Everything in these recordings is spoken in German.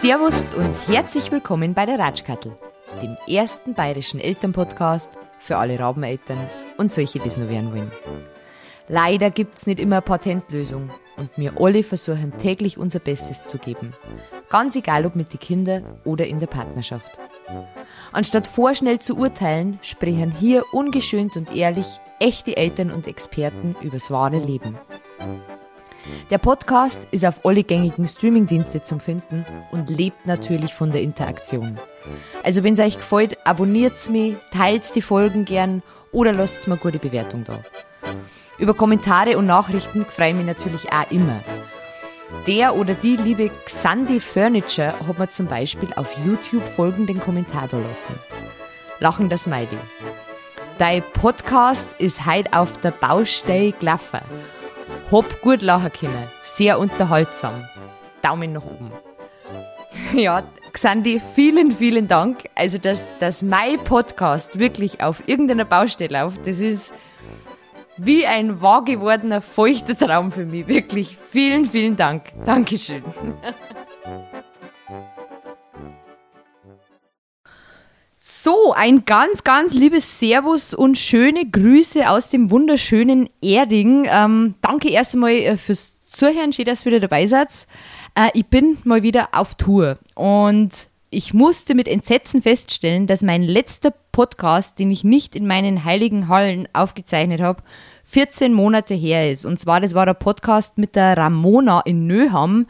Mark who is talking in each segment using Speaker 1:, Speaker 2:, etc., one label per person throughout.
Speaker 1: Servus und herzlich willkommen bei der Ratschkattel, dem ersten bayerischen Elternpodcast für alle Rabeneltern und solche, die es nur werden wollen. Leider gibt's nicht immer eine Patentlösung und wir alle versuchen täglich unser Bestes zu geben. Ganz egal ob mit den Kindern oder in der Partnerschaft. Anstatt vorschnell zu urteilen, sprechen hier ungeschönt und ehrlich echte Eltern und Experten übers wahre Leben. Der Podcast ist auf alle gängigen Streamingdienste zum Finden und lebt natürlich von der Interaktion. Also wenn es euch gefällt, abonniert's mich, teilt die Folgen gern oder lasst mir gute Bewertung da. Über Kommentare und Nachrichten freue ich mich natürlich auch immer. Der oder die liebe Xandi Furniture hat mir zum Beispiel auf YouTube folgenden Kommentar da lassen. Lachen das Smiley. Dein Podcast ist heute auf der Baustelle gelaufen hab gut lachen können. Sehr unterhaltsam. Daumen nach oben. Ja, Xandi, vielen, vielen Dank. Also, dass, dass mein Podcast wirklich auf irgendeiner Baustelle läuft, das ist wie ein wahr gewordener, feuchter Traum für mich. Wirklich. Vielen, vielen Dank. Dankeschön. So, ein ganz, ganz liebes Servus und schöne Grüße aus dem wunderschönen Erding. Ähm, danke erst einmal äh, fürs Zuhören, schön, dass ihr wieder dabei seid. Äh, ich bin mal wieder auf Tour und ich musste mit Entsetzen feststellen, dass mein letzter Podcast, den ich nicht in meinen heiligen Hallen aufgezeichnet habe, 14 Monate her ist. Und zwar, das war der Podcast mit der Ramona in Nöham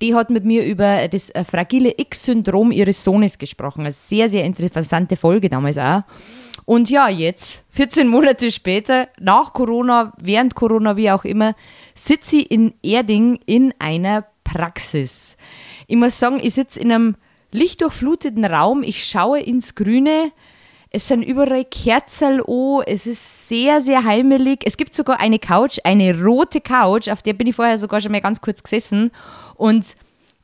Speaker 1: die hat mit mir über das äh, fragile X-Syndrom ihres Sohnes gesprochen. Eine sehr, sehr interessante Folge damals auch. Und ja, jetzt, 14 Monate später, nach Corona, während Corona, wie auch immer, sitze ich in Erding in einer Praxis. Ich muss sagen, ich sitze in einem lichtdurchfluteten Raum, ich schaue ins Grüne, es sind überall Kerzen an, es ist sehr, sehr heimelig. Es gibt sogar eine Couch, eine rote Couch, auf der bin ich vorher sogar schon mal ganz kurz gesessen. Und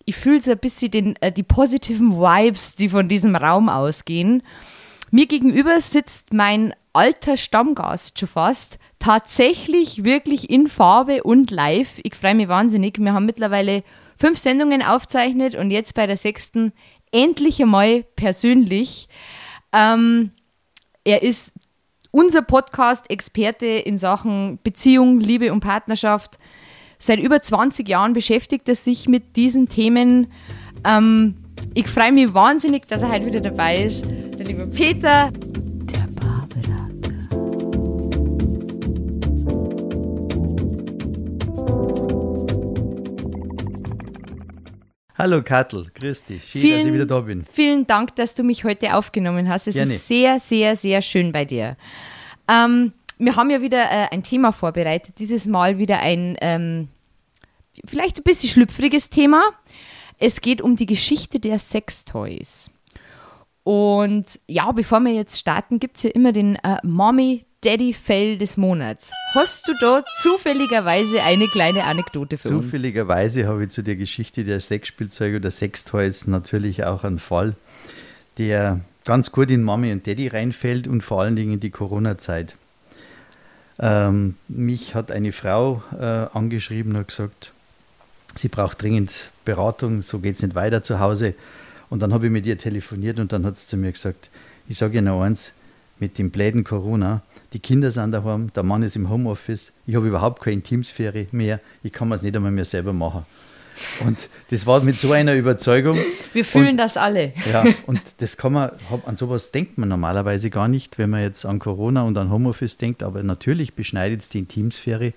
Speaker 1: ich fühle so ein bisschen den, äh, die positiven Vibes, die von diesem Raum ausgehen. Mir gegenüber sitzt mein alter Stammgast schon fast, tatsächlich wirklich in Farbe und live. Ich freue mich wahnsinnig. Wir haben mittlerweile fünf Sendungen aufzeichnet und jetzt bei der sechsten endlich einmal persönlich. Ähm, er ist unser Podcast-Experte in Sachen Beziehung, Liebe und Partnerschaft. Seit über 20 Jahren beschäftigt er sich mit diesen Themen. Ähm, ich freue mich wahnsinnig, dass er heute wieder dabei ist. Der liebe Peter,
Speaker 2: Hallo Kattel, grüß dich. Schön,
Speaker 1: vielen,
Speaker 2: dass ich wieder da bin.
Speaker 1: Vielen Dank, dass du mich heute aufgenommen hast. Es Gerne. ist sehr, sehr, sehr schön bei dir. Ähm, wir haben ja wieder äh, ein Thema vorbereitet. Dieses Mal wieder ein ähm, vielleicht ein bisschen schlüpfriges Thema. Es geht um die Geschichte der Sextoys. Und ja, bevor wir jetzt starten, gibt es ja immer den äh, Mommy Daddy Fail des Monats. Hast du da zufälligerweise eine kleine Anekdote für
Speaker 2: uns? Zufälligerweise habe ich zu der Geschichte der Sexspielzeuge oder Sextoys natürlich auch einen Fall, der ganz gut in Mommy und Daddy reinfällt und vor allen Dingen in die Corona-Zeit. Ähm, mich hat eine Frau äh, angeschrieben und gesagt, sie braucht dringend Beratung, so geht es nicht weiter zu Hause. Und dann habe ich mit ihr telefoniert und dann hat sie zu mir gesagt, ich sage Ihnen eins, mit dem bläden Corona, die Kinder sind daheim, der Mann ist im Homeoffice, ich habe überhaupt keine Intimsphäre mehr, ich kann es nicht einmal mehr selber machen. Und das war mit so einer Überzeugung.
Speaker 1: Wir fühlen und, das alle.
Speaker 2: Ja, und das kann man, an sowas denkt man normalerweise gar nicht, wenn man jetzt an Corona und an Homeoffice denkt, aber natürlich beschneidet es die Intimsphäre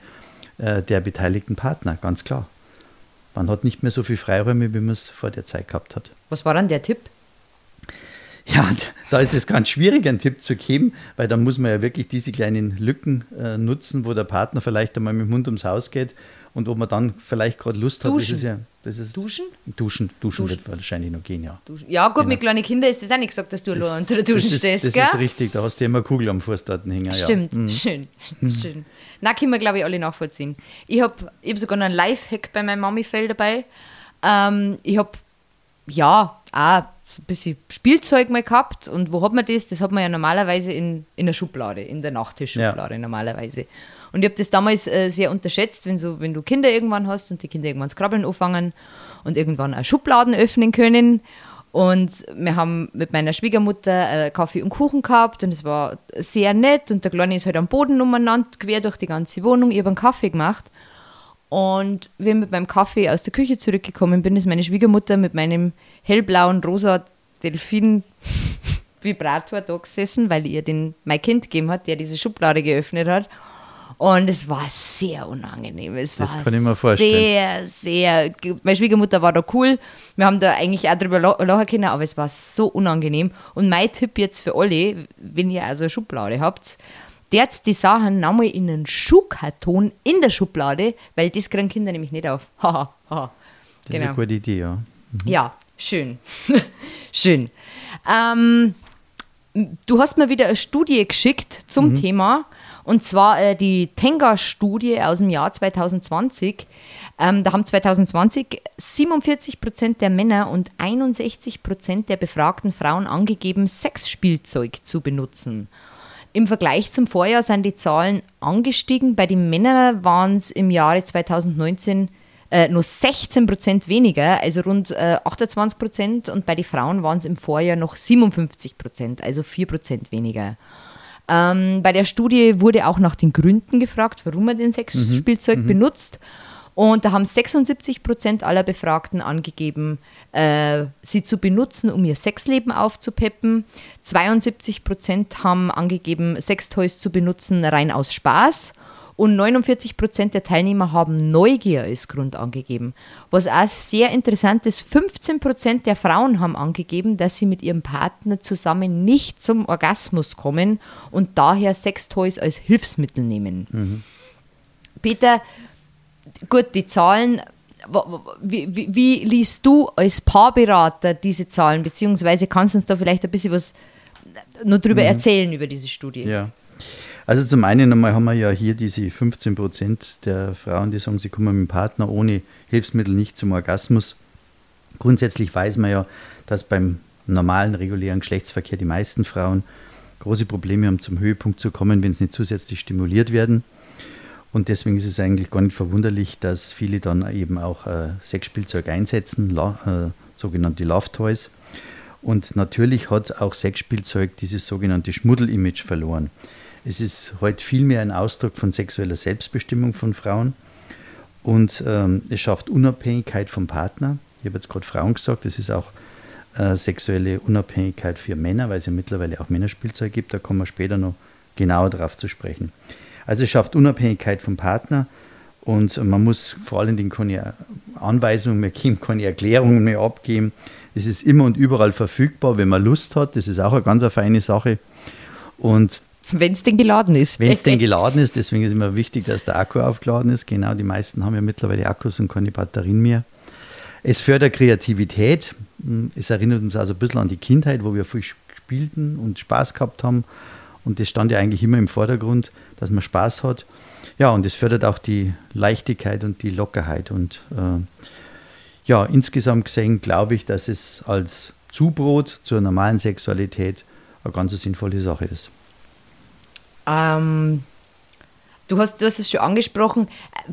Speaker 2: äh, der beteiligten Partner, ganz klar. Man hat nicht mehr so viel Freiräume, wie man es vor der Zeit gehabt hat.
Speaker 1: Was war dann der Tipp?
Speaker 2: Ja, da ist es ganz schwierig, einen Tipp zu geben, weil dann muss man ja wirklich diese kleinen Lücken äh, nutzen, wo der Partner vielleicht einmal mit dem Hund ums Haus geht und ob man dann vielleicht gerade Lust hat,
Speaker 1: Duschen.
Speaker 2: das ist ja. Das ist
Speaker 1: Duschen?
Speaker 2: Duschen, Duschen, Duschen. wird wahrscheinlich noch gehen, ja.
Speaker 1: Duschen. Ja, gut, genau. mit kleinen Kindern ist das auch nicht gesagt, dass du das, unter der Dusche stehst,
Speaker 2: Das
Speaker 1: gell?
Speaker 2: ist richtig, da hast du immer Kugel am Fußdaten hängen.
Speaker 1: Stimmt, ja. mhm. schön, mhm. schön. Na, können wir, glaube ich, alle nachvollziehen. Ich habe hab sogar noch einen Live-Hack bei meinem Mami-Fell dabei. Ähm, ich habe, ja, auch so ein bisschen Spielzeug mal gehabt. Und wo hat man das? Das hat man ja normalerweise in, in der Schublade, in der Nachttischschublade ja. normalerweise. Und ich habe das damals äh, sehr unterschätzt, wenn, so, wenn du Kinder irgendwann hast und die Kinder irgendwann das Krabbeln anfangen und irgendwann auch Schubladen öffnen können. Und wir haben mit meiner Schwiegermutter äh, Kaffee und Kuchen gehabt und es war sehr nett. Und der Kleine ist halt am Boden umeinander, quer durch die ganze Wohnung. Ich habe einen Kaffee gemacht. Und wie ich mit meinem Kaffee aus der Küche zurückgekommen bin, ist meine Schwiegermutter mit meinem hellblauen, rosa Delfin-Vibrator da gesessen, weil ihr den mein Kind gegeben hat, der diese Schublade geöffnet hat. Und es war sehr unangenehm. Es
Speaker 2: das
Speaker 1: war
Speaker 2: kann ich mir vorstellen.
Speaker 1: Sehr, sehr. Meine Schwiegermutter war da cool. Wir haben da eigentlich auch drüber lachen können, aber es war so unangenehm. Und mein Tipp jetzt für alle, wenn ihr also eine Schublade habt, der die Sachen nochmal in einen Schuhkarton in der Schublade, weil das kriegen Kinder nämlich nicht auf. Haha.
Speaker 2: Das genau. ist eine genau. gute Idee, ja.
Speaker 1: Mhm. Ja, schön. schön. Ähm, du hast mir wieder eine Studie geschickt zum mhm. Thema. Und zwar äh, die Tenga-Studie aus dem Jahr 2020. Ähm, da haben 2020 47 Prozent der Männer und 61 Prozent der befragten Frauen angegeben, Sexspielzeug zu benutzen. Im Vergleich zum Vorjahr sind die Zahlen angestiegen. Bei den Männern waren es im Jahre 2019 äh, nur 16 Prozent weniger, also rund äh, 28 Prozent. Und bei den Frauen waren es im Vorjahr noch 57 Prozent, also 4 Prozent weniger. Ähm, bei der Studie wurde auch nach den Gründen gefragt, warum man den Sexspielzeug mhm. benutzt. Und da haben 76 Prozent aller Befragten angegeben, äh, sie zu benutzen, um ihr Sexleben aufzupeppen. 72 Prozent haben angegeben, Sextoys zu benutzen, rein aus Spaß. Und 49 Prozent der Teilnehmer haben Neugier als Grund angegeben. Was auch sehr interessant ist, 15 Prozent der Frauen haben angegeben, dass sie mit ihrem Partner zusammen nicht zum Orgasmus kommen und daher Sextoys als Hilfsmittel nehmen. Mhm. Peter, gut, die Zahlen, wie, wie, wie, liest du als Paarberater diese Zahlen, beziehungsweise kannst du uns da vielleicht ein bisschen was nur drüber mhm. erzählen über diese Studie?
Speaker 2: Ja. Also zum einen einmal haben wir ja hier diese 15 Prozent der Frauen, die sagen, sie kommen mit dem Partner ohne Hilfsmittel nicht zum Orgasmus. Grundsätzlich weiß man ja, dass beim normalen, regulären Geschlechtsverkehr die meisten Frauen große Probleme haben, zum Höhepunkt zu kommen, wenn sie nicht zusätzlich stimuliert werden. Und deswegen ist es eigentlich gar nicht verwunderlich, dass viele dann eben auch äh, Sexspielzeug einsetzen, la, äh, sogenannte Love Toys. Und natürlich hat auch Sexspielzeug dieses sogenannte Schmuddel-Image verloren. Es ist heute vielmehr ein Ausdruck von sexueller Selbstbestimmung von Frauen und ähm, es schafft Unabhängigkeit vom Partner. Ich habe jetzt gerade Frauen gesagt, es ist auch äh, sexuelle Unabhängigkeit für Männer, weil es ja mittlerweile auch Männerspielzeug gibt. Da kommen wir später noch genauer darauf zu sprechen. Also es schafft Unabhängigkeit vom Partner und man muss vor allen Dingen keine Anweisungen mehr geben, keine Erklärungen mehr abgeben. Es ist immer und überall verfügbar, wenn man Lust hat. Das ist auch eine ganz eine feine Sache. Und
Speaker 1: wenn es denn geladen ist.
Speaker 2: Wenn es denn geladen ist, deswegen ist immer wichtig, dass der Akku aufgeladen ist. Genau, die meisten haben ja mittlerweile Akkus und keine Batterien mehr. Es fördert Kreativität. Es erinnert uns also ein bisschen an die Kindheit, wo wir viel spielten und Spaß gehabt haben. Und das stand ja eigentlich immer im Vordergrund, dass man Spaß hat. Ja, und es fördert auch die Leichtigkeit und die Lockerheit. Und äh, ja, insgesamt gesehen glaube ich, dass es als Zubrot zur normalen Sexualität eine ganz sinnvolle Sache ist.
Speaker 1: Ähm, du, hast, du hast es schon angesprochen,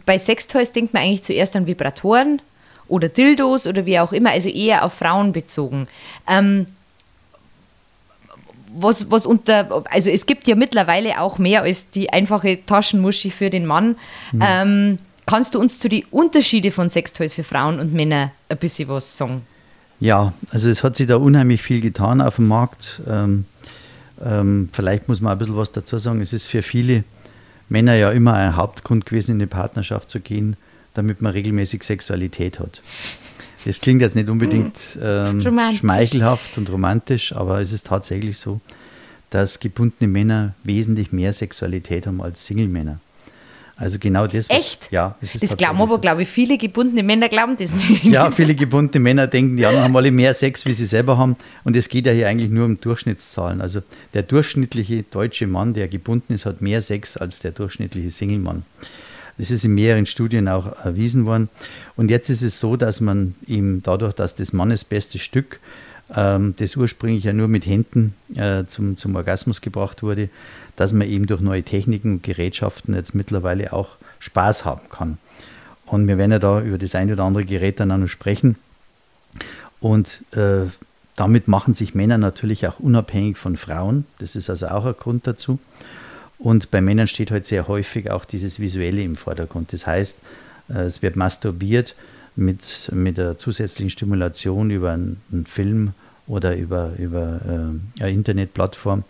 Speaker 1: bei Sextoys denkt man eigentlich zuerst an Vibratoren oder Dildos oder wie auch immer, also eher auf Frauen bezogen. Ähm, was, was unter, also es gibt ja mittlerweile auch mehr als die einfache Taschenmuschi für den Mann. Mhm. Ähm, kannst du uns zu den Unterschieden von Sextoys für Frauen und Männer ein bisschen was sagen?
Speaker 2: Ja, also es hat sich da unheimlich viel getan auf dem Markt. Ähm, ähm, vielleicht muss man ein bisschen was dazu sagen. Es ist für viele Männer ja immer ein Hauptgrund gewesen, in eine Partnerschaft zu gehen, damit man regelmäßig Sexualität hat. Das klingt jetzt nicht unbedingt ähm, schmeichelhaft und romantisch, aber es ist tatsächlich so, dass gebundene Männer wesentlich mehr Sexualität haben als Single-Männer. Also genau das.
Speaker 1: Echt?
Speaker 2: Ja,
Speaker 1: das, das glauben aber, so. glaube ich, viele gebundene Männer glauben das nicht.
Speaker 2: Ja, viele gebundene Männer denken, die anderen haben alle mehr Sex, wie sie selber haben. Und es geht ja hier eigentlich nur um Durchschnittszahlen. Also der durchschnittliche deutsche Mann, der gebunden ist, hat mehr Sex als der durchschnittliche Single-Mann. Das ist in mehreren Studien auch erwiesen worden. Und jetzt ist es so, dass man ihm dadurch, dass das Mannes beste Stück ähm, das ursprünglich ja nur mit Händen äh, zum, zum Orgasmus gebracht wurde, dass man eben durch neue Techniken und Gerätschaften jetzt mittlerweile auch Spaß haben kann. Und wir werden ja da über das ein oder andere Gerät dann auch noch sprechen. Und äh, damit machen sich Männer natürlich auch unabhängig von Frauen. Das ist also auch ein Grund dazu. Und bei Männern steht halt sehr häufig auch dieses Visuelle im Vordergrund. Das heißt, äh, es wird masturbiert mit, mit der zusätzlichen Stimulation über einen, einen Film oder über, über äh, eine Internetplattform.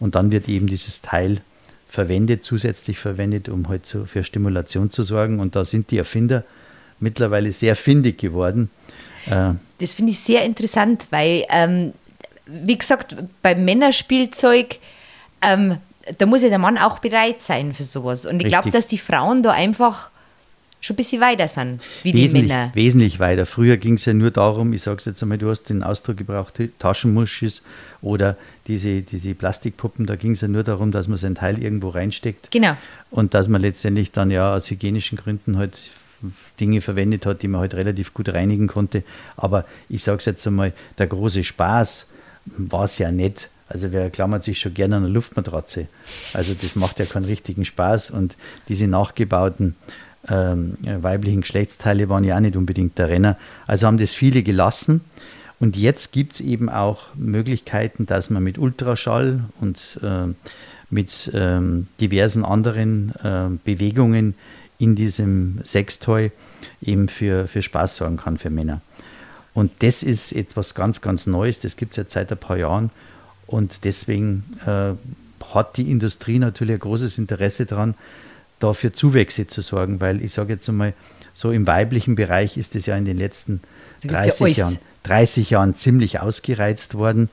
Speaker 2: Und dann wird eben dieses Teil verwendet, zusätzlich verwendet, um halt so für Stimulation zu sorgen. Und da sind die Erfinder mittlerweile sehr findig geworden.
Speaker 1: Äh, das finde ich sehr interessant, weil, ähm, wie gesagt, beim Männerspielzeug, ähm, da muss ja der Mann auch bereit sein für sowas. Und ich glaube, dass die Frauen da einfach schon ein bisschen weiter sind, wie
Speaker 2: wesentlich,
Speaker 1: die Männer.
Speaker 2: Wesentlich weiter. Früher ging es ja nur darum, ich sage es jetzt einmal, du hast den Ausdruck gebraucht, Taschenmuschis oder diese, diese Plastikpuppen, da ging es ja nur darum, dass man sein Teil irgendwo reinsteckt.
Speaker 1: Genau.
Speaker 2: Und dass man letztendlich dann ja aus hygienischen Gründen halt Dinge verwendet hat, die man halt relativ gut reinigen konnte. Aber ich sage es jetzt einmal, der große Spaß war es ja nicht. Also wer klammert sich schon gerne an eine Luftmatratze? Also das macht ja keinen richtigen Spaß und diese nachgebauten ähm, weiblichen Geschlechtsteile waren ja auch nicht unbedingt der Renner. Also haben das viele gelassen. Und jetzt gibt es eben auch Möglichkeiten, dass man mit Ultraschall und äh, mit ähm, diversen anderen äh, Bewegungen in diesem Sextoy eben für, für Spaß sorgen kann für Männer. Und das ist etwas ganz, ganz Neues, das gibt es jetzt seit ein paar Jahren. Und deswegen äh, hat die Industrie natürlich ein großes Interesse daran, da für Zuwächse zu sorgen, weil ich sage jetzt einmal, so im weiblichen Bereich ist es ja in den letzten 30 ja Jahren, 30 Jahren ziemlich ausgereizt worden.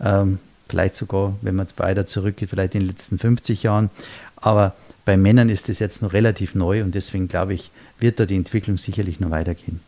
Speaker 2: Ähm, vielleicht sogar, wenn man weiter zurückgeht, vielleicht in den letzten 50 Jahren. Aber bei Männern ist es jetzt noch relativ neu und deswegen glaube ich, wird da die Entwicklung sicherlich noch weitergehen.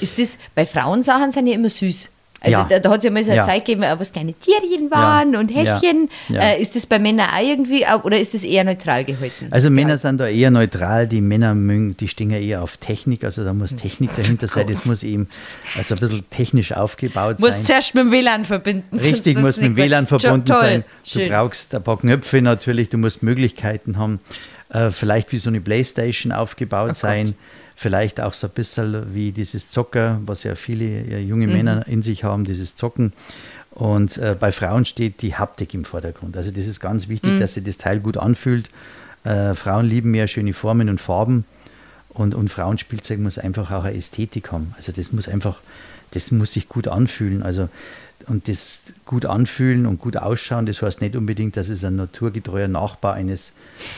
Speaker 1: Ist das, bei Frauensachen sind ja immer süß. Also ja. da, da hat es ja mal so eine ja. Zeit gegeben, was kleine Tierchen waren ja. und Häschen. Äh, ist das bei Männern auch irgendwie oder ist das eher neutral gehalten?
Speaker 2: Also Männer sind da eher neutral, die Männer die stehen ja eher auf Technik, also da muss. Technik dahinter sein, das muss eben also ein bisschen technisch aufgebaut
Speaker 1: muss
Speaker 2: sein.
Speaker 1: Muss zuerst mit dem WLAN verbinden.
Speaker 2: Richtig, muss mit dem WLAN verbunden Toll. sein. Du Schön. brauchst ein paar Knöpfe natürlich, du musst Möglichkeiten haben, äh, vielleicht wie so eine Playstation aufgebaut oh sein. Gott vielleicht auch so ein bisschen wie dieses Zocker, was ja viele junge mhm. Männer in sich haben, dieses Zocken. Und äh, bei Frauen steht die Haptik im Vordergrund. Also das ist ganz wichtig, mhm. dass sich das Teil gut anfühlt. Äh, Frauen lieben mehr schöne Formen und Farben. Und, und Frauenspielzeug muss einfach auch eine Ästhetik haben. Also das muss einfach, das muss sich gut anfühlen. Also und das gut anfühlen und gut ausschauen, das heißt nicht unbedingt, dass es ein naturgetreuer Nachbar eines,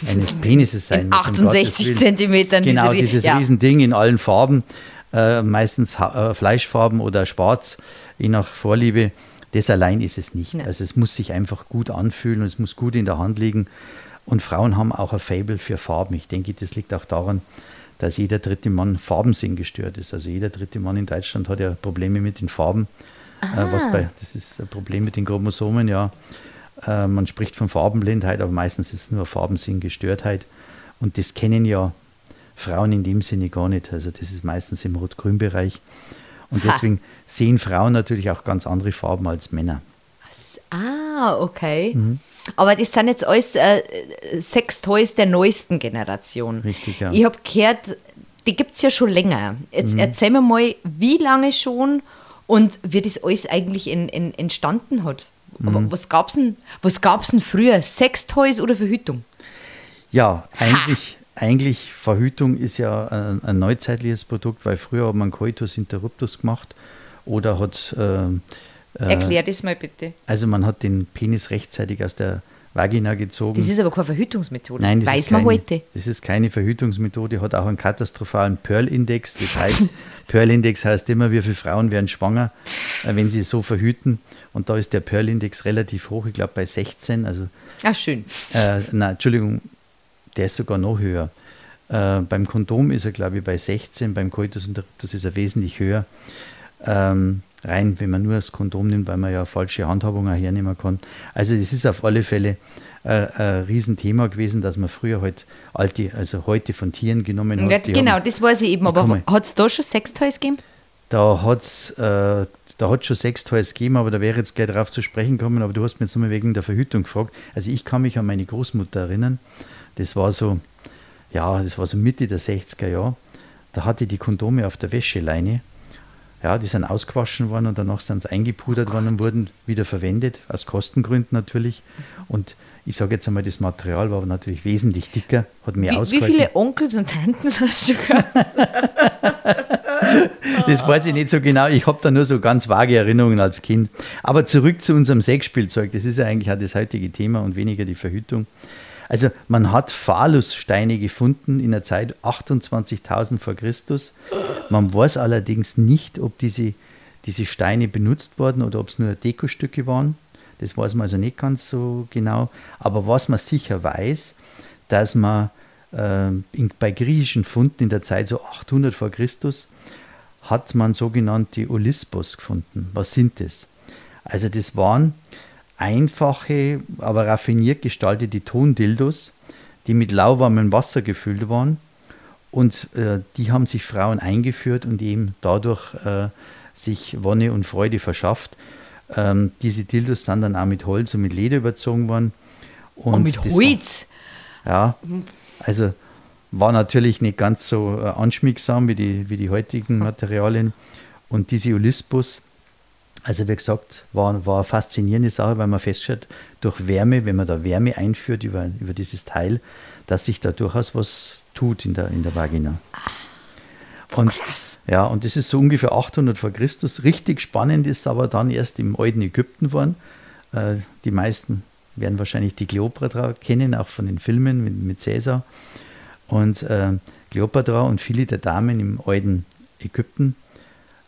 Speaker 2: eines Penises sein
Speaker 1: muss. 68 Zentimetern.
Speaker 2: Genau, diese, dieses ja. Riesending in allen Farben, äh, meistens äh, Fleischfarben oder schwarz, je nach Vorliebe. Das allein ist es nicht. Ja. Also es muss sich einfach gut anfühlen und es muss gut in der Hand liegen. Und Frauen haben auch ein Fable für Farben. Ich denke, das liegt auch daran, dass jeder dritte Mann Farbensinn gestört ist. Also jeder dritte Mann in Deutschland hat ja Probleme mit den Farben. Äh, was bei, das ist ein Problem mit den Chromosomen, ja. Äh, man spricht von Farbenblindheit, aber meistens ist es nur Farbensinngestörtheit. Und das kennen ja Frauen in dem Sinne gar nicht. Also das ist meistens im Rot-Grün-Bereich. Und ha. deswegen sehen Frauen natürlich auch ganz andere Farben als Männer.
Speaker 1: Ah, okay. Mhm. Aber das sind jetzt alles äh, Sextoys der neuesten Generation.
Speaker 2: Richtig, ja.
Speaker 1: Ich habe gehört, die gibt es ja schon länger. Jetzt mhm. erzähl mir mal, wie lange schon und wie das alles eigentlich in, in, entstanden hat. Mhm. Was gab es denn, denn früher? Sextoys oder Verhütung?
Speaker 2: Ja, eigentlich, eigentlich Verhütung ist ja ein, ein, neuzeitliches Produkt, weil früher hat man Coitus interruptus gemacht oder hat. Äh,
Speaker 1: äh, Erklär das mal bitte.
Speaker 2: Also, man hat den Penis rechtzeitig aus der Vagina gezogen.
Speaker 1: Das ist aber keine Verhütungsmethode.
Speaker 2: Nein, das
Speaker 1: Weiß
Speaker 2: ist keine,
Speaker 1: man heute.
Speaker 2: Das ist keine Verhütungsmethode, hat auch einen katastrophalen Pearl-Index. Das heißt, Pearl-Index heißt immer, wie viele Frauen werden schwanger, äh, wenn sie so verhüten. Und da ist der Pearl-Index relativ hoch, ich glaube bei 16. Also,
Speaker 1: Ach, schön.
Speaker 2: Äh, nein, Entschuldigung, der ist sogar noch höher. Äh, beim Kondom ist er, glaube ich, bei 16, beim Coitus interruptus ist er wesentlich höher. Ähm, rein, wenn man nur das Kondom nimmt, weil man ja falsche Handhabung auch hernehmen kann. Also es ist auf alle Fälle äh, ein Riesenthema gewesen, dass man früher halt alte, also heute von Tieren genommen hat.
Speaker 1: Ja, genau, das weiß ich eben, aber hat es da schon Sextoys gegeben?
Speaker 2: da hat es äh, da schon Sextoys gegeben, aber da wäre jetzt gleich darauf zu sprechen kommen, aber du hast mich jetzt nochmal wegen der Verhütung gefragt. Also ich kann mich an meine Großmutter erinnern, das war so, ja, das war so Mitte der 60er Jahre, da hatte die Kondome auf der Wäscheleine, ja, die sind ausgewaschen worden und danach sind sie eingepudert worden und wurden wieder verwendet, aus Kostengründen natürlich und ich sage jetzt einmal, das Material war natürlich wesentlich dicker, hat mehr
Speaker 1: wie, Wie viele Onkels und Tanten hast du gehabt?
Speaker 2: das weiß ich nicht so genau. Ich habe da nur so ganz vage Erinnerungen als Kind. Aber zurück zu unserem Sexspielzeug. Das ist ja eigentlich auch das heutige Thema und weniger die Verhütung. Also man hat Phalussteine gefunden in der Zeit 28.000 vor Christus. Man weiß allerdings nicht, ob diese, diese Steine benutzt wurden oder ob es nur Dekostücke waren. Das weiß man also nicht ganz so genau. Aber was man sicher weiß, dass man äh, in, bei griechischen Funden in der Zeit so 800 vor Christus hat man sogenannte Olyspos gefunden. Was sind das? Also das waren einfache, aber raffiniert gestaltete Tondildos, die mit lauwarmem Wasser gefüllt waren. Und äh, die haben sich Frauen eingeführt und eben dadurch äh, sich Wonne und Freude verschafft. Ähm, diese Dildos sind dann auch mit Holz und mit Leder überzogen worden.
Speaker 1: Und oh, mit Holz?
Speaker 2: War, ja, also war natürlich nicht ganz so äh, anschmiegsam wie die, wie die heutigen Materialien. Und diese Olympus, also wie gesagt, war, war eine faszinierende Sache, weil man feststellt, durch Wärme, wenn man da Wärme einführt über, über dieses Teil, dass sich da durchaus was tut in der, in der Vagina. Ah. Und, krass. Ja, und das ist so ungefähr 800 vor Christus. Richtig spannend ist aber dann erst im alten Ägypten worden. Äh, die meisten werden wahrscheinlich die Kleopatra kennen, auch von den Filmen mit, mit Caesar. Und äh, Kleopatra und viele der Damen im alten Ägypten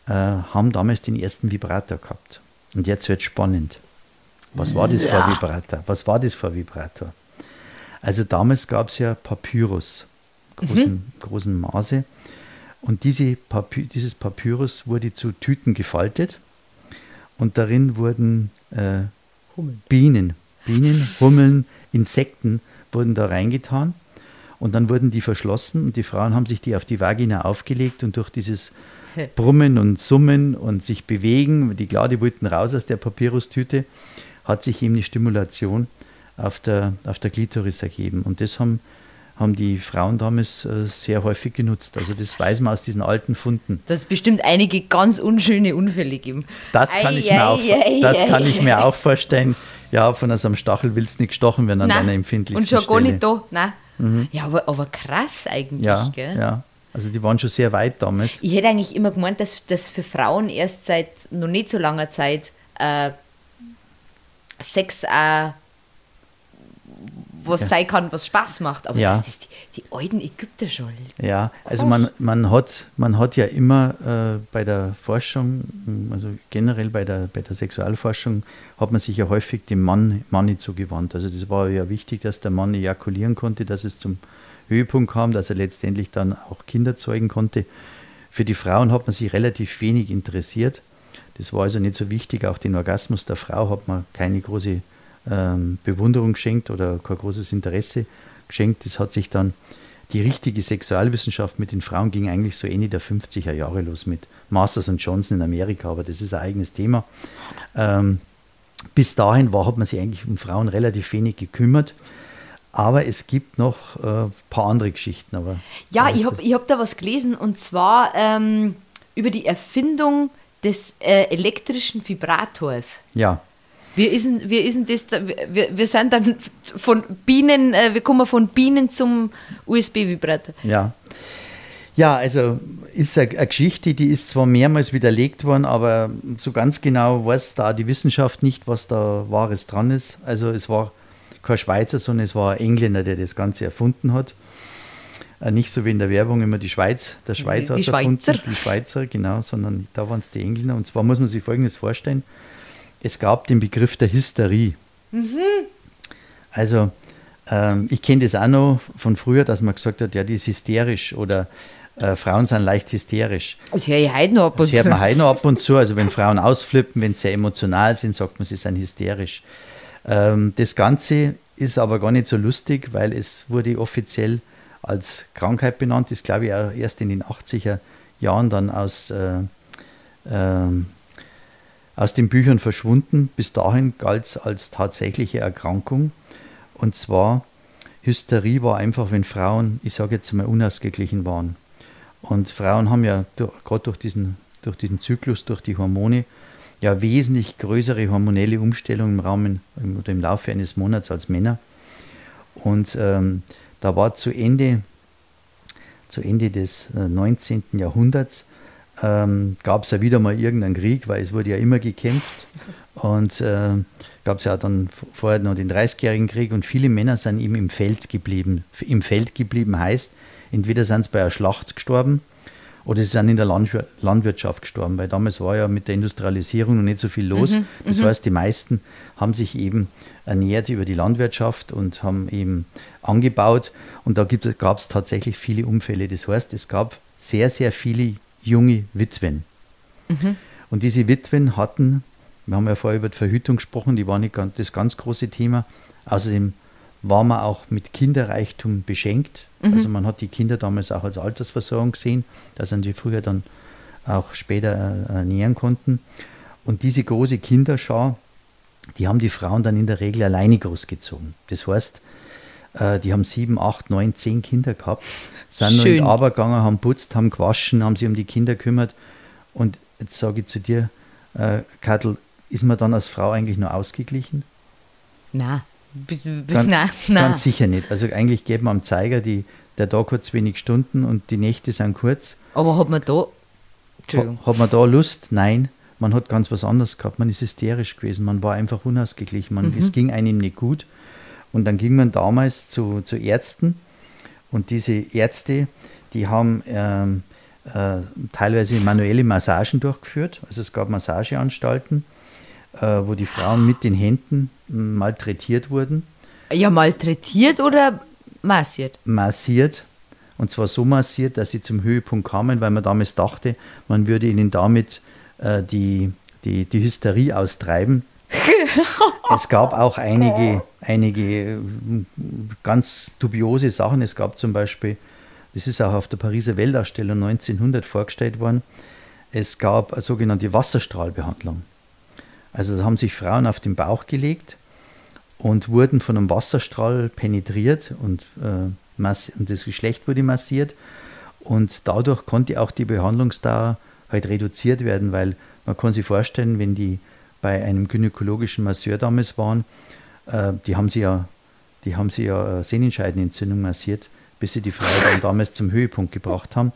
Speaker 2: äh, haben damals den ersten Vibrator gehabt. Und jetzt wird spannend. Was war das ja. für ein Vibrator? Was war das für Vibrator? Also damals gab es ja Papyrus, großen, mhm. großen Maße. Und diese Papy dieses Papyrus wurde zu Tüten gefaltet und darin wurden äh, Bienen, Bienen, Hummeln, Insekten wurden da reingetan und dann wurden die verschlossen und die Frauen haben sich die auf die Vagina aufgelegt und durch dieses Brummen und Summen und sich bewegen, die klar, die wollten raus aus der Papyrustüte, hat sich eben die Stimulation auf der, auf der Klitoris ergeben. Und das haben haben die Frauen damals äh, sehr häufig genutzt. Also das weiß man aus diesen alten Funden.
Speaker 1: Das ist bestimmt einige ganz unschöne Unfälle gegeben.
Speaker 2: Das kann, ei, ich, mir auch, ei, das kann ich mir auch vorstellen. Ja, von so einem Stachel willst du nicht gestochen werden an Nein. deiner empfindlichen
Speaker 1: Und schon Stelle. gar nicht da. Nein. Mhm. Ja, aber, aber krass eigentlich.
Speaker 2: Ja,
Speaker 1: gell?
Speaker 2: ja. Also die waren schon sehr weit damals.
Speaker 1: Ich hätte eigentlich immer gemeint, dass das für Frauen erst seit noch nicht so langer Zeit äh, Sex auch was ja. sein kann, was Spaß macht. Aber ja. das ist die, die alten Ägypter schon.
Speaker 2: Ja, also man, man, hat, man hat ja immer äh, bei der Forschung, also generell bei der, bei der Sexualforschung, hat man sich ja häufig dem Mann, Manni zugewandt. Also das war ja wichtig, dass der Mann ejakulieren konnte, dass es zum Höhepunkt kam, dass er letztendlich dann auch Kinder zeugen konnte. Für die Frauen hat man sich relativ wenig interessiert. Das war also nicht so wichtig. Auch den Orgasmus der Frau hat man keine große ähm, Bewunderung geschenkt oder kein großes Interesse geschenkt. Das hat sich dann die richtige Sexualwissenschaft mit den Frauen ging eigentlich so Ende der 50er Jahre los mit Masters und Johnson in Amerika, aber das ist ein eigenes Thema. Ähm, bis dahin war, hat man sich eigentlich um Frauen relativ wenig gekümmert. Aber es gibt noch ein äh, paar andere Geschichten. Aber
Speaker 1: ja, ich habe hab da was gelesen und zwar ähm, über die Erfindung des äh, elektrischen Vibrators.
Speaker 2: Ja.
Speaker 1: Wir ist, wir ist das, wir, wir sind dann von Bienen, äh, wir kommen von Bienen zum USB-Vibrator.
Speaker 2: Ja. Ja, also ist eine, eine, Geschichte, die ist zwar mehrmals widerlegt worden, aber so ganz genau weiß da die Wissenschaft nicht, was da Wahres dran ist. Also es war kein Schweizer, sondern es war ein Engländer, der das Ganze erfunden hat. Äh, nicht so wie in der Werbung immer die Schweiz, der Schweizer
Speaker 1: die, die hat Schweizer.
Speaker 2: erfunden, die Schweizer, genau, sondern da waren es die Engländer. Und zwar muss man sich Folgendes vorstellen es gab den Begriff der Hysterie. Mhm. Also ähm, ich kenne das auch noch von früher, dass man gesagt hat, ja, die ist hysterisch oder äh, Frauen sind leicht hysterisch.
Speaker 1: Das höre ich heute noch ab
Speaker 2: und zu. Das hört man heute noch ab und zu. Also wenn Frauen ausflippen, wenn sie sehr emotional sind, sagt man, sie sind hysterisch. Ähm, das Ganze ist aber gar nicht so lustig, weil es wurde offiziell als Krankheit benannt, ist glaube ich auch erst in den 80er Jahren dann aus äh, ähm, aus den Büchern verschwunden. Bis dahin galt es als tatsächliche Erkrankung. Und zwar, Hysterie war einfach, wenn Frauen, ich sage jetzt mal, unausgeglichen waren. Und Frauen haben ja gerade durch diesen, durch diesen Zyklus, durch die Hormone, ja wesentlich größere hormonelle Umstellungen im Rahmen oder im Laufe eines Monats als Männer. Und ähm, da war zu Ende, zu Ende des 19. Äh, Jahrhunderts ähm, gab es ja wieder mal irgendeinen Krieg, weil es wurde ja immer gekämpft. Und äh, gab es ja dann vorher noch den 30-jährigen Krieg und viele Männer sind eben im Feld geblieben. Im Feld geblieben heißt, entweder sind sie bei einer Schlacht gestorben oder sie sind in der Landwirtschaft gestorben, weil damals war ja mit der Industrialisierung noch nicht so viel los. Mhm, das mhm. heißt, die meisten haben sich eben ernährt über die Landwirtschaft und haben eben angebaut und da gab es tatsächlich viele Unfälle. Das heißt, es gab sehr, sehr viele junge Witwen. Mhm. Und diese Witwen hatten, wir haben ja vorher über die Verhütung gesprochen, die war nicht ganz, das ganz große Thema. Außerdem war man auch mit Kinderreichtum beschenkt. Mhm. Also man hat die Kinder damals auch als Altersversorgung gesehen, dass die früher dann auch später äh, ernähren konnten. Und diese große Kinderschar, die haben die Frauen dann in der Regel alleine großgezogen. Das heißt, äh, die haben sieben, acht, neun, zehn Kinder gehabt, sind nur in die Arbeit gegangen, haben putzt, haben gewaschen, haben sich um die Kinder gekümmert. Und jetzt sage ich zu dir, äh, Kattel, ist man dann als Frau eigentlich nur ausgeglichen?
Speaker 1: Nein.
Speaker 2: Bis, bis, ganz, nein, nein. ganz sicher nicht. Also eigentlich geben am Zeiger, die, der Tag hat wenig Stunden und die Nächte sind kurz.
Speaker 1: Aber hat man da,
Speaker 2: ha, hat man da Lust? Nein. Man hat ganz was anderes gehabt. Man ist hysterisch gewesen. Man war einfach unausgeglichen. Man, mhm. Es ging einem nicht gut. Und dann ging man damals zu, zu Ärzten. Und diese Ärzte, die haben ähm, äh, teilweise manuelle Massagen durchgeführt. Also es gab Massageanstalten äh, wo die Frauen mit den Händen malträtiert wurden.
Speaker 1: Ja, malträtiert oder massiert?
Speaker 2: Massiert. Und zwar so massiert, dass sie zum Höhepunkt kamen, weil man damals dachte, man würde ihnen damit äh, die, die, die Hysterie austreiben. Es gab auch einige, einige äh, ganz dubiose Sachen. Es gab zum Beispiel, das ist auch auf der Pariser Weltausstellung 1900 vorgestellt worden, es gab eine sogenannte Wasserstrahlbehandlung. Also da haben sich Frauen auf den Bauch gelegt und wurden von einem Wasserstrahl penetriert und, äh, und das Geschlecht wurde massiert. Und dadurch konnte auch die Behandlungsdauer halt reduziert werden, weil man kann sich vorstellen, wenn die bei einem gynäkologischen Masseur damals waren, äh, die haben sie ja, die haben sie ja Sehnenscheidenentzündung massiert, bis sie die Frau dann damals zum Höhepunkt gebracht haben.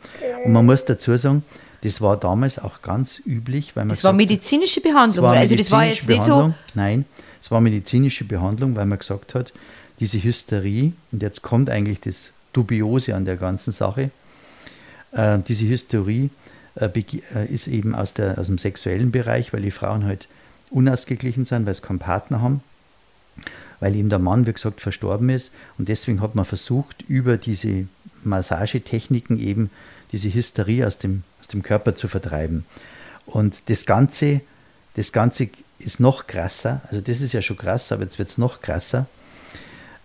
Speaker 2: Und man muss dazu sagen, das war damals auch ganz üblich, weil man.
Speaker 1: Das war medizinische Behandlung,
Speaker 2: war also das war jetzt nicht so. Nein, es war medizinische Behandlung, weil man gesagt hat, diese Hysterie, und jetzt kommt eigentlich das Dubiose an der ganzen Sache, äh, diese Hysterie äh, äh, ist eben aus, der, aus dem sexuellen Bereich, weil die Frauen halt unausgeglichen sind, weil sie keinen Partner haben, weil eben der Mann, wie gesagt, verstorben ist. Und deswegen hat man versucht, über diese Massagetechniken eben diese Hysterie aus dem aus dem Körper zu vertreiben. Und das Ganze, das Ganze ist noch krasser, also das ist ja schon krass, aber jetzt wird es noch krasser.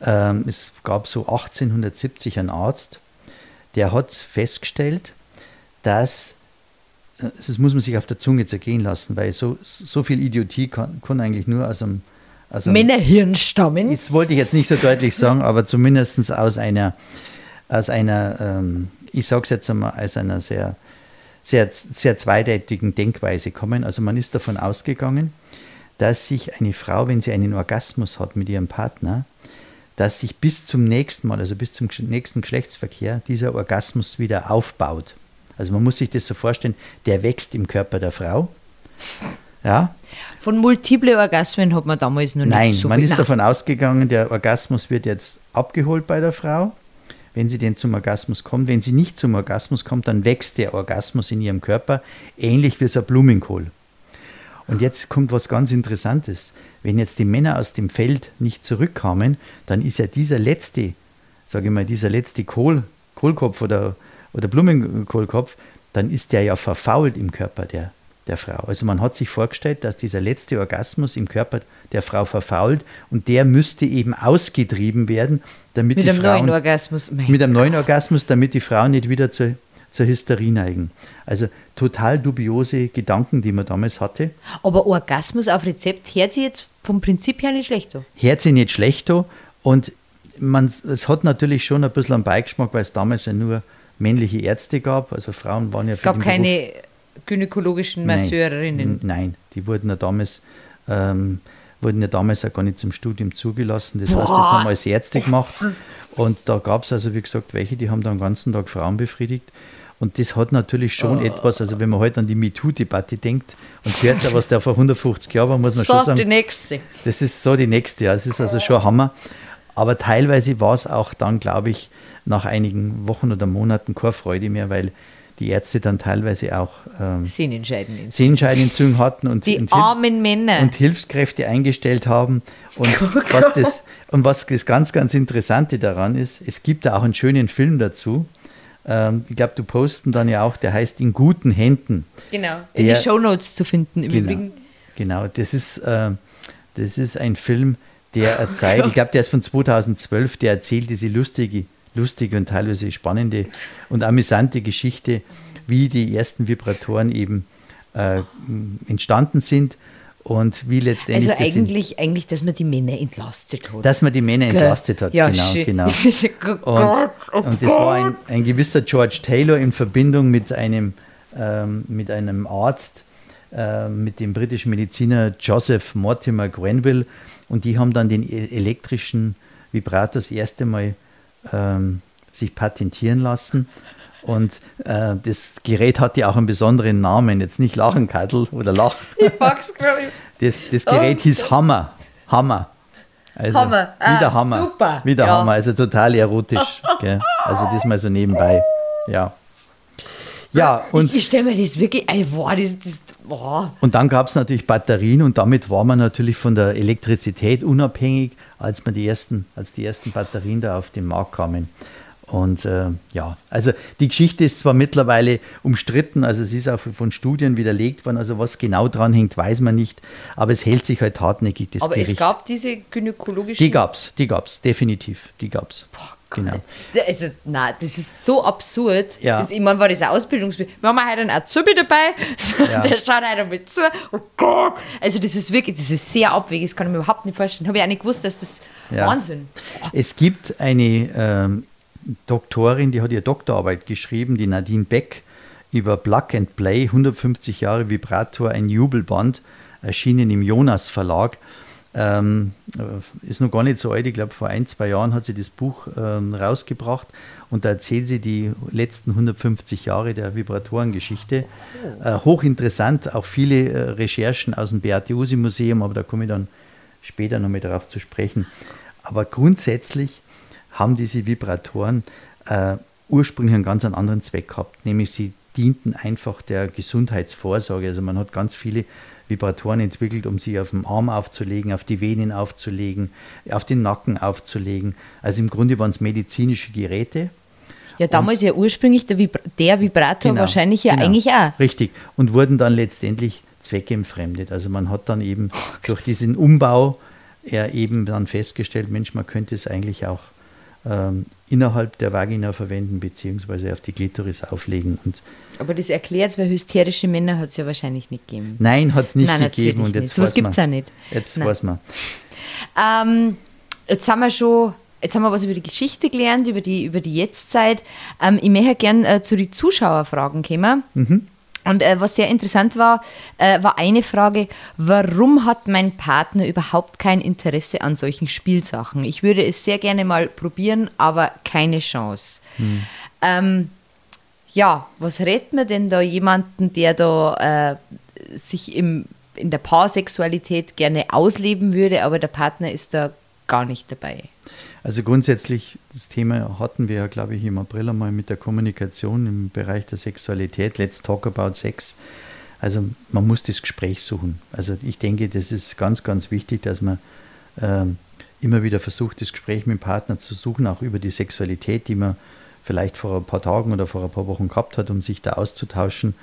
Speaker 2: Ähm, es gab so 1870 einen Arzt, der hat festgestellt, dass, das muss man sich auf der Zunge zergehen lassen, weil so, so viel Idiotie kann, kann eigentlich nur aus einem,
Speaker 1: aus einem Männerhirn stammen.
Speaker 2: Das wollte ich jetzt nicht so deutlich sagen, aber zumindest aus einer, aus einer ähm, ich sage es jetzt einmal, aus einer sehr sehr, sehr zweideutigen Denkweise kommen. Also man ist davon ausgegangen, dass sich eine Frau, wenn sie einen Orgasmus hat mit ihrem Partner, dass sich bis zum nächsten Mal, also bis zum nächsten Geschlechtsverkehr, dieser Orgasmus wieder aufbaut. Also man muss sich das so vorstellen, der wächst im Körper der Frau. Ja.
Speaker 1: Von multiple Orgasmen hat man damals noch
Speaker 2: Nein, nicht so Nein, man ist Nein. davon ausgegangen, der Orgasmus wird jetzt abgeholt bei der Frau wenn sie denn zum Orgasmus kommt. Wenn sie nicht zum Orgasmus kommt, dann wächst der Orgasmus in ihrem Körper, ähnlich wie so ein Blumenkohl. Und jetzt kommt was ganz Interessantes. Wenn jetzt die Männer aus dem Feld nicht zurückkamen, dann ist ja dieser letzte, sage ich mal, dieser letzte Kohl, Kohlkopf oder, oder Blumenkohlkopf, dann ist der ja verfault im Körper der, der Frau. Also man hat sich vorgestellt, dass dieser letzte Orgasmus im Körper der Frau verfault und der müsste eben ausgetrieben werden, damit
Speaker 1: mit
Speaker 2: die
Speaker 1: einem
Speaker 2: Frauen,
Speaker 1: neuen Orgasmus.
Speaker 2: Mein mit einem neuen Orgasmus, damit die Frau nicht wieder zu, zur Hysterie neigen. Also total dubiose Gedanken, die man damals hatte.
Speaker 1: Aber Orgasmus auf Rezept hört sich jetzt vom Prinzip her nicht schlecht an.
Speaker 2: Hört sich nicht schlecht an und man, es hat natürlich schon ein bisschen einen Beigeschmack, weil es damals ja nur männliche Ärzte gab. Also Frauen waren ja.
Speaker 1: Es gab keine Beruf, gynäkologischen Masseurinnen.
Speaker 2: Nein, nein, die wurden ja damals. Ähm, wurden ja damals auch gar nicht zum Studium zugelassen. Das Boah. heißt, das haben wir als Ärzte gemacht. Und da gab es also, wie gesagt, welche, die haben da den ganzen Tag Frauen befriedigt. Und das hat natürlich schon oh. etwas, also wenn man heute halt an die MeToo-Debatte denkt und hört, was der vor 150 Jahren war, muss man so schon sagen.
Speaker 1: die nächste.
Speaker 2: Das ist so die nächste, ja. Es ist also schon Hammer. Aber teilweise war es auch dann, glaube ich, nach einigen Wochen oder Monaten keine Freude mehr, weil die Ärzte dann teilweise auch ähm, Sehnenscheidenentzündung hatten und,
Speaker 1: die
Speaker 2: und,
Speaker 1: armen Männer.
Speaker 2: und Hilfskräfte eingestellt haben. Und, oh was das, und was das ganz, ganz Interessante daran ist, es gibt da auch einen schönen Film dazu. Ähm, ich glaube, du posten dann ja auch, der heißt In guten Händen.
Speaker 1: Genau, in der, die Shownotes zu finden im
Speaker 2: genau,
Speaker 1: Übrigen.
Speaker 2: Genau, das ist, äh, das ist ein Film, der erzählt, ich glaube, der ist von 2012, der erzählt diese lustige, lustige und teilweise spannende und amüsante Geschichte, wie die ersten Vibratoren eben äh, entstanden sind und wie letztendlich.
Speaker 1: Also eigentlich, das eigentlich, dass man die Männer entlastet hat.
Speaker 2: Dass man die Männer entlastet hat, ja, genau. Schön. genau. und, und das war ein, ein, gewisser George Taylor in Verbindung mit einem, ähm, mit einem Arzt, äh, mit dem britischen Mediziner Joseph Mortimer Grenville, und die haben dann den e-, elektrischen Vibrator das erste Mal ähm, sich patentieren lassen. Und äh, das Gerät hat ja auch einen besonderen Namen, jetzt nicht Lachenkattel oder Lach. Ich mag's Das, das Gerät oh. hieß Hammer. Hammer. Also Hammer. Ah, wieder Hammer. Super. Wieder ja. Hammer, also total erotisch. gell? Also das mal so nebenbei. Ja. Ja,
Speaker 1: und ich, stelle mir das wirklich, ey, boah, das, das, boah.
Speaker 2: Und dann gab es natürlich Batterien und damit war man natürlich von der Elektrizität unabhängig, als, man die ersten, als die ersten Batterien da auf den Markt kamen. Und äh, ja, also die Geschichte ist zwar mittlerweile umstritten, also es ist auch von Studien widerlegt worden, also was genau dran hängt, weiß man nicht, aber es hält sich halt hartnäckig das
Speaker 1: Aber
Speaker 2: Gericht.
Speaker 1: es gab diese gynäkologischen...
Speaker 2: Die gab es, die gab es, definitiv, die gab es.
Speaker 1: Genau. Also, nein, das ist so absurd. Ja. Ich meine, war das ein Ausbildungsbild. Wir haben heute einen Azubi dabei, so, ja. der schaut heute mit zu. Oh Gott! Also, das ist wirklich, das ist sehr abwegig, das kann ich mir überhaupt nicht vorstellen. Habe ich auch nicht gewusst, dass das ja. Wahnsinn.
Speaker 2: Es gibt eine ähm, Doktorin, die hat ihre Doktorarbeit geschrieben, die Nadine Beck, über Plug and Play, 150 Jahre Vibrator, ein Jubelband, erschienen im Jonas Verlag. Ähm, äh, ist noch gar nicht so alt, ich glaube vor ein, zwei Jahren hat sie das Buch ähm, rausgebracht und da erzählt sie die letzten 150 Jahre der Vibratorengeschichte. Äh, hochinteressant, auch viele äh, Recherchen aus dem Beate Usi Museum, aber da komme ich dann später noch mal darauf zu sprechen. Aber grundsätzlich haben diese Vibratoren äh, ursprünglich einen ganz anderen Zweck gehabt, nämlich sie dienten einfach der Gesundheitsvorsorge. Also man hat ganz viele Vibratoren entwickelt, um sie auf den Arm aufzulegen, auf die Venen aufzulegen, auf den Nacken aufzulegen. Also im Grunde waren es medizinische Geräte.
Speaker 1: Ja, damals und, ja ursprünglich der, Vibra der Vibrator genau, wahrscheinlich ja genau, eigentlich auch.
Speaker 2: Richtig. Und wurden dann letztendlich zweckentfremdet. Also man hat dann eben oh, durch diesen Umbau ja eben dann festgestellt, Mensch, man könnte es eigentlich auch ähm, innerhalb der Vagina verwenden, beziehungsweise auf die Klitoris auflegen. Und
Speaker 1: Aber das erklärt es, weil hysterische Männer hat es ja wahrscheinlich nicht gegeben.
Speaker 2: Nein, hat es nicht Nein, gegeben. Und jetzt
Speaker 1: so was gibt es auch nicht.
Speaker 2: Jetzt Nein. weiß man.
Speaker 1: Ähm, jetzt haben wir schon Jetzt haben wir was über die Geschichte gelernt, über die, über die Jetztzeit. Ähm, ich möchte gerne äh, zu den Zuschauerfragen kommen. Mhm. Und äh, was sehr interessant war, äh, war eine Frage, warum hat mein Partner überhaupt kein Interesse an solchen Spielsachen? Ich würde es sehr gerne mal probieren, aber keine Chance. Hm. Ähm, ja, was rät man denn da jemanden, der da äh, sich im, in der Paarsexualität gerne ausleben würde, aber der Partner ist da gar nicht dabei?
Speaker 2: Also grundsätzlich, das Thema hatten wir ja, glaube ich, im April einmal mit der Kommunikation im Bereich der Sexualität. Let's talk about sex. Also man muss das Gespräch suchen. Also ich denke, das ist ganz, ganz wichtig, dass man ähm, immer wieder versucht, das Gespräch mit dem Partner zu suchen, auch über die Sexualität, die man vielleicht vor ein paar Tagen oder vor ein paar Wochen gehabt hat, um sich da auszutauschen,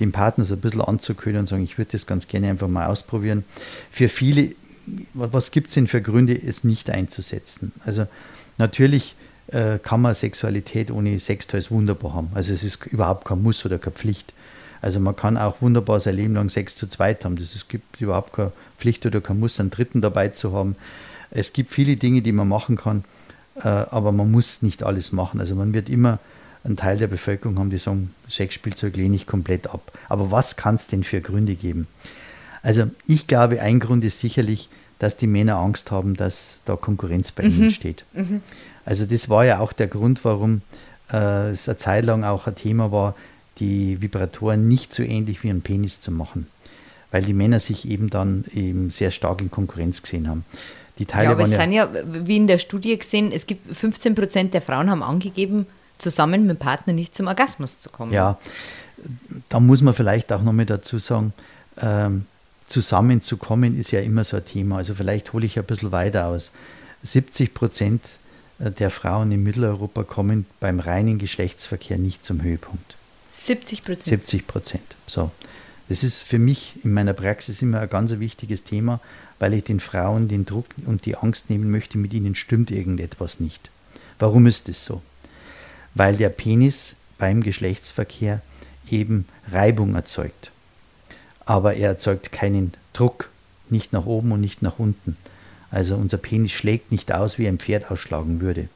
Speaker 2: den Partner so ein bisschen anzuködern und sagen, ich würde das ganz gerne einfach mal ausprobieren. Für viele was gibt es denn für Gründe, es nicht einzusetzen? Also natürlich äh, kann man Sexualität ohne Sextoys wunderbar haben. Also es ist überhaupt kein Muss oder keine Pflicht. Also man kann auch wunderbar sein Leben lang Sex zu zweit haben. Das, es gibt überhaupt keine Pflicht oder kein Muss, einen Dritten dabei zu haben. Es gibt viele Dinge, die man machen kann, äh, aber man muss nicht alles machen. Also man wird immer einen Teil der Bevölkerung haben, die sagen, Sexspielzeug lehne ich komplett ab. Aber was kann es denn für Gründe geben? Also ich glaube, ein Grund ist sicherlich, dass die Männer Angst haben, dass da Konkurrenz bei ihnen mhm. entsteht. Mhm. Also das war ja auch der Grund, warum äh, es eine Zeit lang auch ein Thema war, die Vibratoren nicht so ähnlich wie ein Penis zu machen, weil die Männer sich eben dann eben sehr stark in Konkurrenz gesehen haben.
Speaker 1: Die Teile ja, aber es ja sind ja, wie in der Studie gesehen, es gibt 15 Prozent der Frauen haben angegeben, zusammen mit dem Partner nicht zum Orgasmus zu kommen.
Speaker 2: Ja, da muss man vielleicht auch noch mal dazu sagen, ähm, zusammenzukommen ist ja immer so ein Thema. Also vielleicht hole ich ein bisschen weiter aus. 70 Prozent der Frauen in Mitteleuropa kommen beim reinen Geschlechtsverkehr nicht zum Höhepunkt.
Speaker 1: 70 Prozent.
Speaker 2: 70 Prozent. So. Das ist für mich in meiner Praxis immer ein ganz wichtiges Thema, weil ich den Frauen den Druck und die Angst nehmen möchte, mit ihnen stimmt irgendetwas nicht. Warum ist das so? Weil der Penis beim Geschlechtsverkehr eben Reibung erzeugt. Aber er erzeugt keinen Druck, nicht nach oben und nicht nach unten. Also unser Penis schlägt nicht aus, wie ein Pferd ausschlagen würde.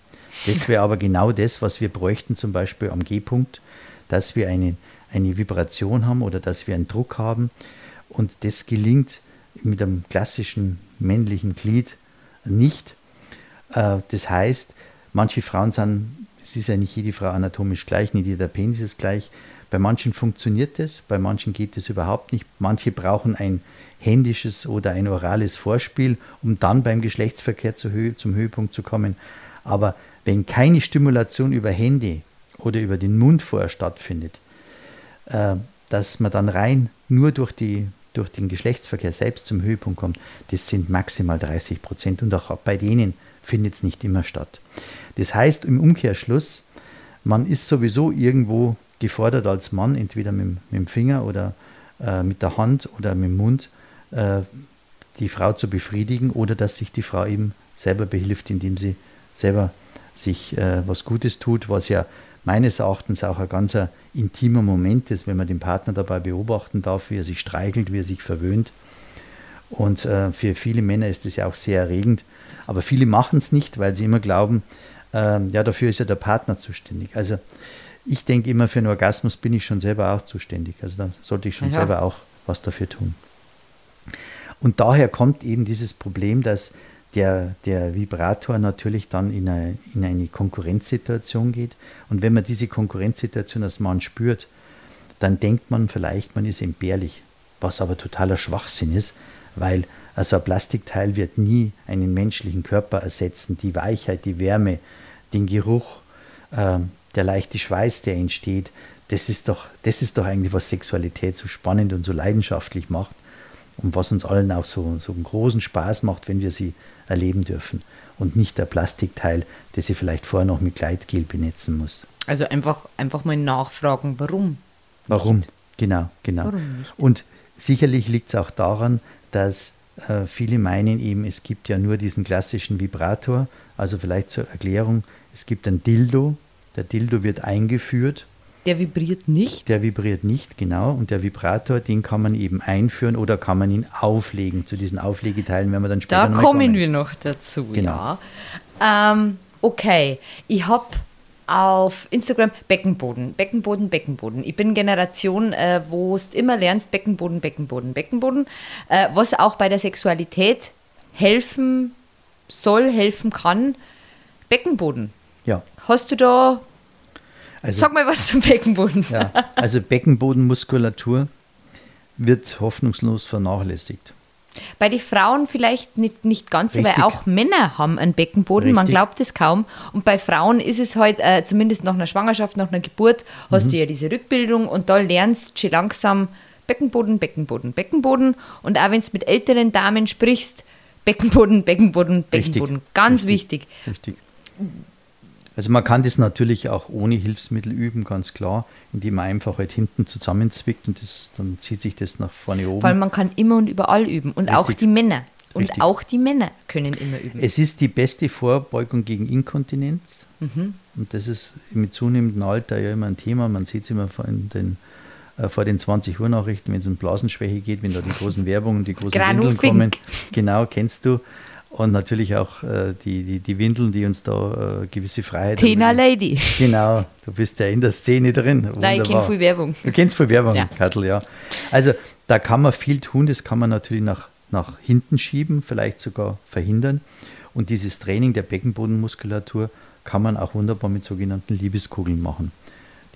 Speaker 2: Das wäre aber genau das, was wir bräuchten, zum Beispiel am G-Punkt, dass wir eine, eine Vibration haben oder dass wir einen Druck haben. Und das gelingt mit einem klassischen männlichen Glied nicht. Äh, das heißt, manche Frauen sind, es ist ja nicht jede Frau anatomisch gleich, nicht jeder Penis ist gleich. Bei manchen funktioniert das, bei manchen geht es überhaupt nicht. Manche brauchen ein händisches oder ein orales Vorspiel, um dann beim Geschlechtsverkehr zum Höhepunkt zu kommen. Aber wenn keine Stimulation über Hände oder über den Mund vorher stattfindet, äh, dass man dann rein nur durch, die, durch den Geschlechtsverkehr selbst zum Höhepunkt kommt, das sind maximal 30 Prozent und auch bei denen findet es nicht immer statt. Das heißt im Umkehrschluss, man ist sowieso irgendwo gefordert als Mann, entweder mit, mit dem Finger oder äh, mit der Hand oder mit dem Mund, äh, die Frau zu befriedigen oder dass sich die Frau eben selber behilft, indem sie selber sich äh, was Gutes tut, was ja meines Erachtens auch ein ganz intimer Moment ist, wenn man den Partner dabei beobachten darf, wie er sich streichelt, wie er sich verwöhnt. Und äh, für viele Männer ist das ja auch sehr erregend. Aber viele machen es nicht, weil sie immer glauben, äh, ja, dafür ist ja der Partner zuständig. Also ich denke immer, für einen Orgasmus bin ich schon selber auch zuständig. Also da sollte ich schon ja. selber auch was dafür tun. Und daher kommt eben dieses Problem, dass der, der Vibrator natürlich dann in eine, in eine Konkurrenzsituation geht. Und wenn man diese Konkurrenzsituation als Mann spürt, dann denkt man vielleicht, man ist entbehrlich, was aber totaler Schwachsinn ist, weil also ein Plastikteil wird nie einen menschlichen Körper ersetzen. Die Weichheit, die Wärme, den Geruch, äh, der leichte Schweiß, der entsteht, das ist, doch, das ist doch eigentlich, was Sexualität so spannend und so leidenschaftlich macht und was uns allen auch so, so einen großen Spaß macht, wenn wir sie erleben dürfen und nicht der Plastikteil, das sie vielleicht vorher noch mit Gleitgel benetzen muss.
Speaker 1: Also einfach, einfach mal nachfragen, warum?
Speaker 2: Warum? Nicht? Genau, genau. Warum? Und sicherlich liegt es auch daran, dass äh, viele meinen eben, es gibt ja nur diesen klassischen Vibrator. Also vielleicht zur Erklärung, es gibt ein Dildo, der Dildo wird eingeführt
Speaker 1: der vibriert nicht?
Speaker 2: Der vibriert nicht, genau. Und der Vibrator, den kann man eben einführen oder kann man ihn auflegen. Zu diesen Auflegeteilen werden wir dann später
Speaker 1: Da kommen, kommen wir noch dazu, genau. ja. Ähm, okay, ich habe auf Instagram Beckenboden, Beckenboden, Beckenboden. Ich bin Generation, äh, wo du immer lernst Beckenboden, Beckenboden, Beckenboden, äh, was auch bei der Sexualität helfen soll, helfen kann. Beckenboden.
Speaker 2: Ja.
Speaker 1: Hast du da also, Sag mal was zum Beckenboden.
Speaker 2: Ja, also Beckenbodenmuskulatur wird hoffnungslos vernachlässigt.
Speaker 1: Bei den Frauen vielleicht nicht, nicht ganz so, weil auch Männer haben einen Beckenboden, Richtig. man glaubt es kaum. Und bei Frauen ist es halt, äh, zumindest nach einer Schwangerschaft, nach einer Geburt, hast mhm. du ja diese Rückbildung und da lernst du schon langsam Beckenboden, Beckenboden, Beckenboden. Und auch wenn du mit älteren Damen sprichst, Beckenboden, Beckenboden, Beckenboden. Richtig. Ganz Richtig. wichtig. Richtig.
Speaker 2: Also man kann das natürlich auch ohne Hilfsmittel üben, ganz klar, indem man einfach halt hinten zusammenzwickt und das, dann zieht sich das nach vorne oben.
Speaker 1: Weil man kann immer und überall üben und Richtig. auch die Männer. Und
Speaker 2: Richtig.
Speaker 1: auch die Männer können immer üben.
Speaker 2: Es ist die beste Vorbeugung gegen Inkontinenz.
Speaker 1: Mhm.
Speaker 2: Und das ist mit zunehmendem Alter ja immer ein Thema. Man sieht es immer vor den, äh, vor den 20 Uhr Nachrichten, wenn es um Blasenschwäche geht, wenn da die großen Werbungen, die großen Windeln kommen. Genau, kennst du. Und natürlich auch äh, die, die, die Windeln, die uns da äh, gewisse Freiheit ermöglichen.
Speaker 1: Lady.
Speaker 2: Genau, du bist ja in der Szene drin.
Speaker 1: Nein, ich kenne
Speaker 2: Wunderbar.
Speaker 1: viel Werbung.
Speaker 2: Du kennst viel Werbung,
Speaker 1: Ja.
Speaker 2: Kattel, ja. Also da kann man viel tun, das kann man natürlich nach, nach hinten schieben, vielleicht sogar verhindern. Und dieses Training der Beckenbodenmuskulatur kann man auch wunderbar mit sogenannten Liebeskugeln machen,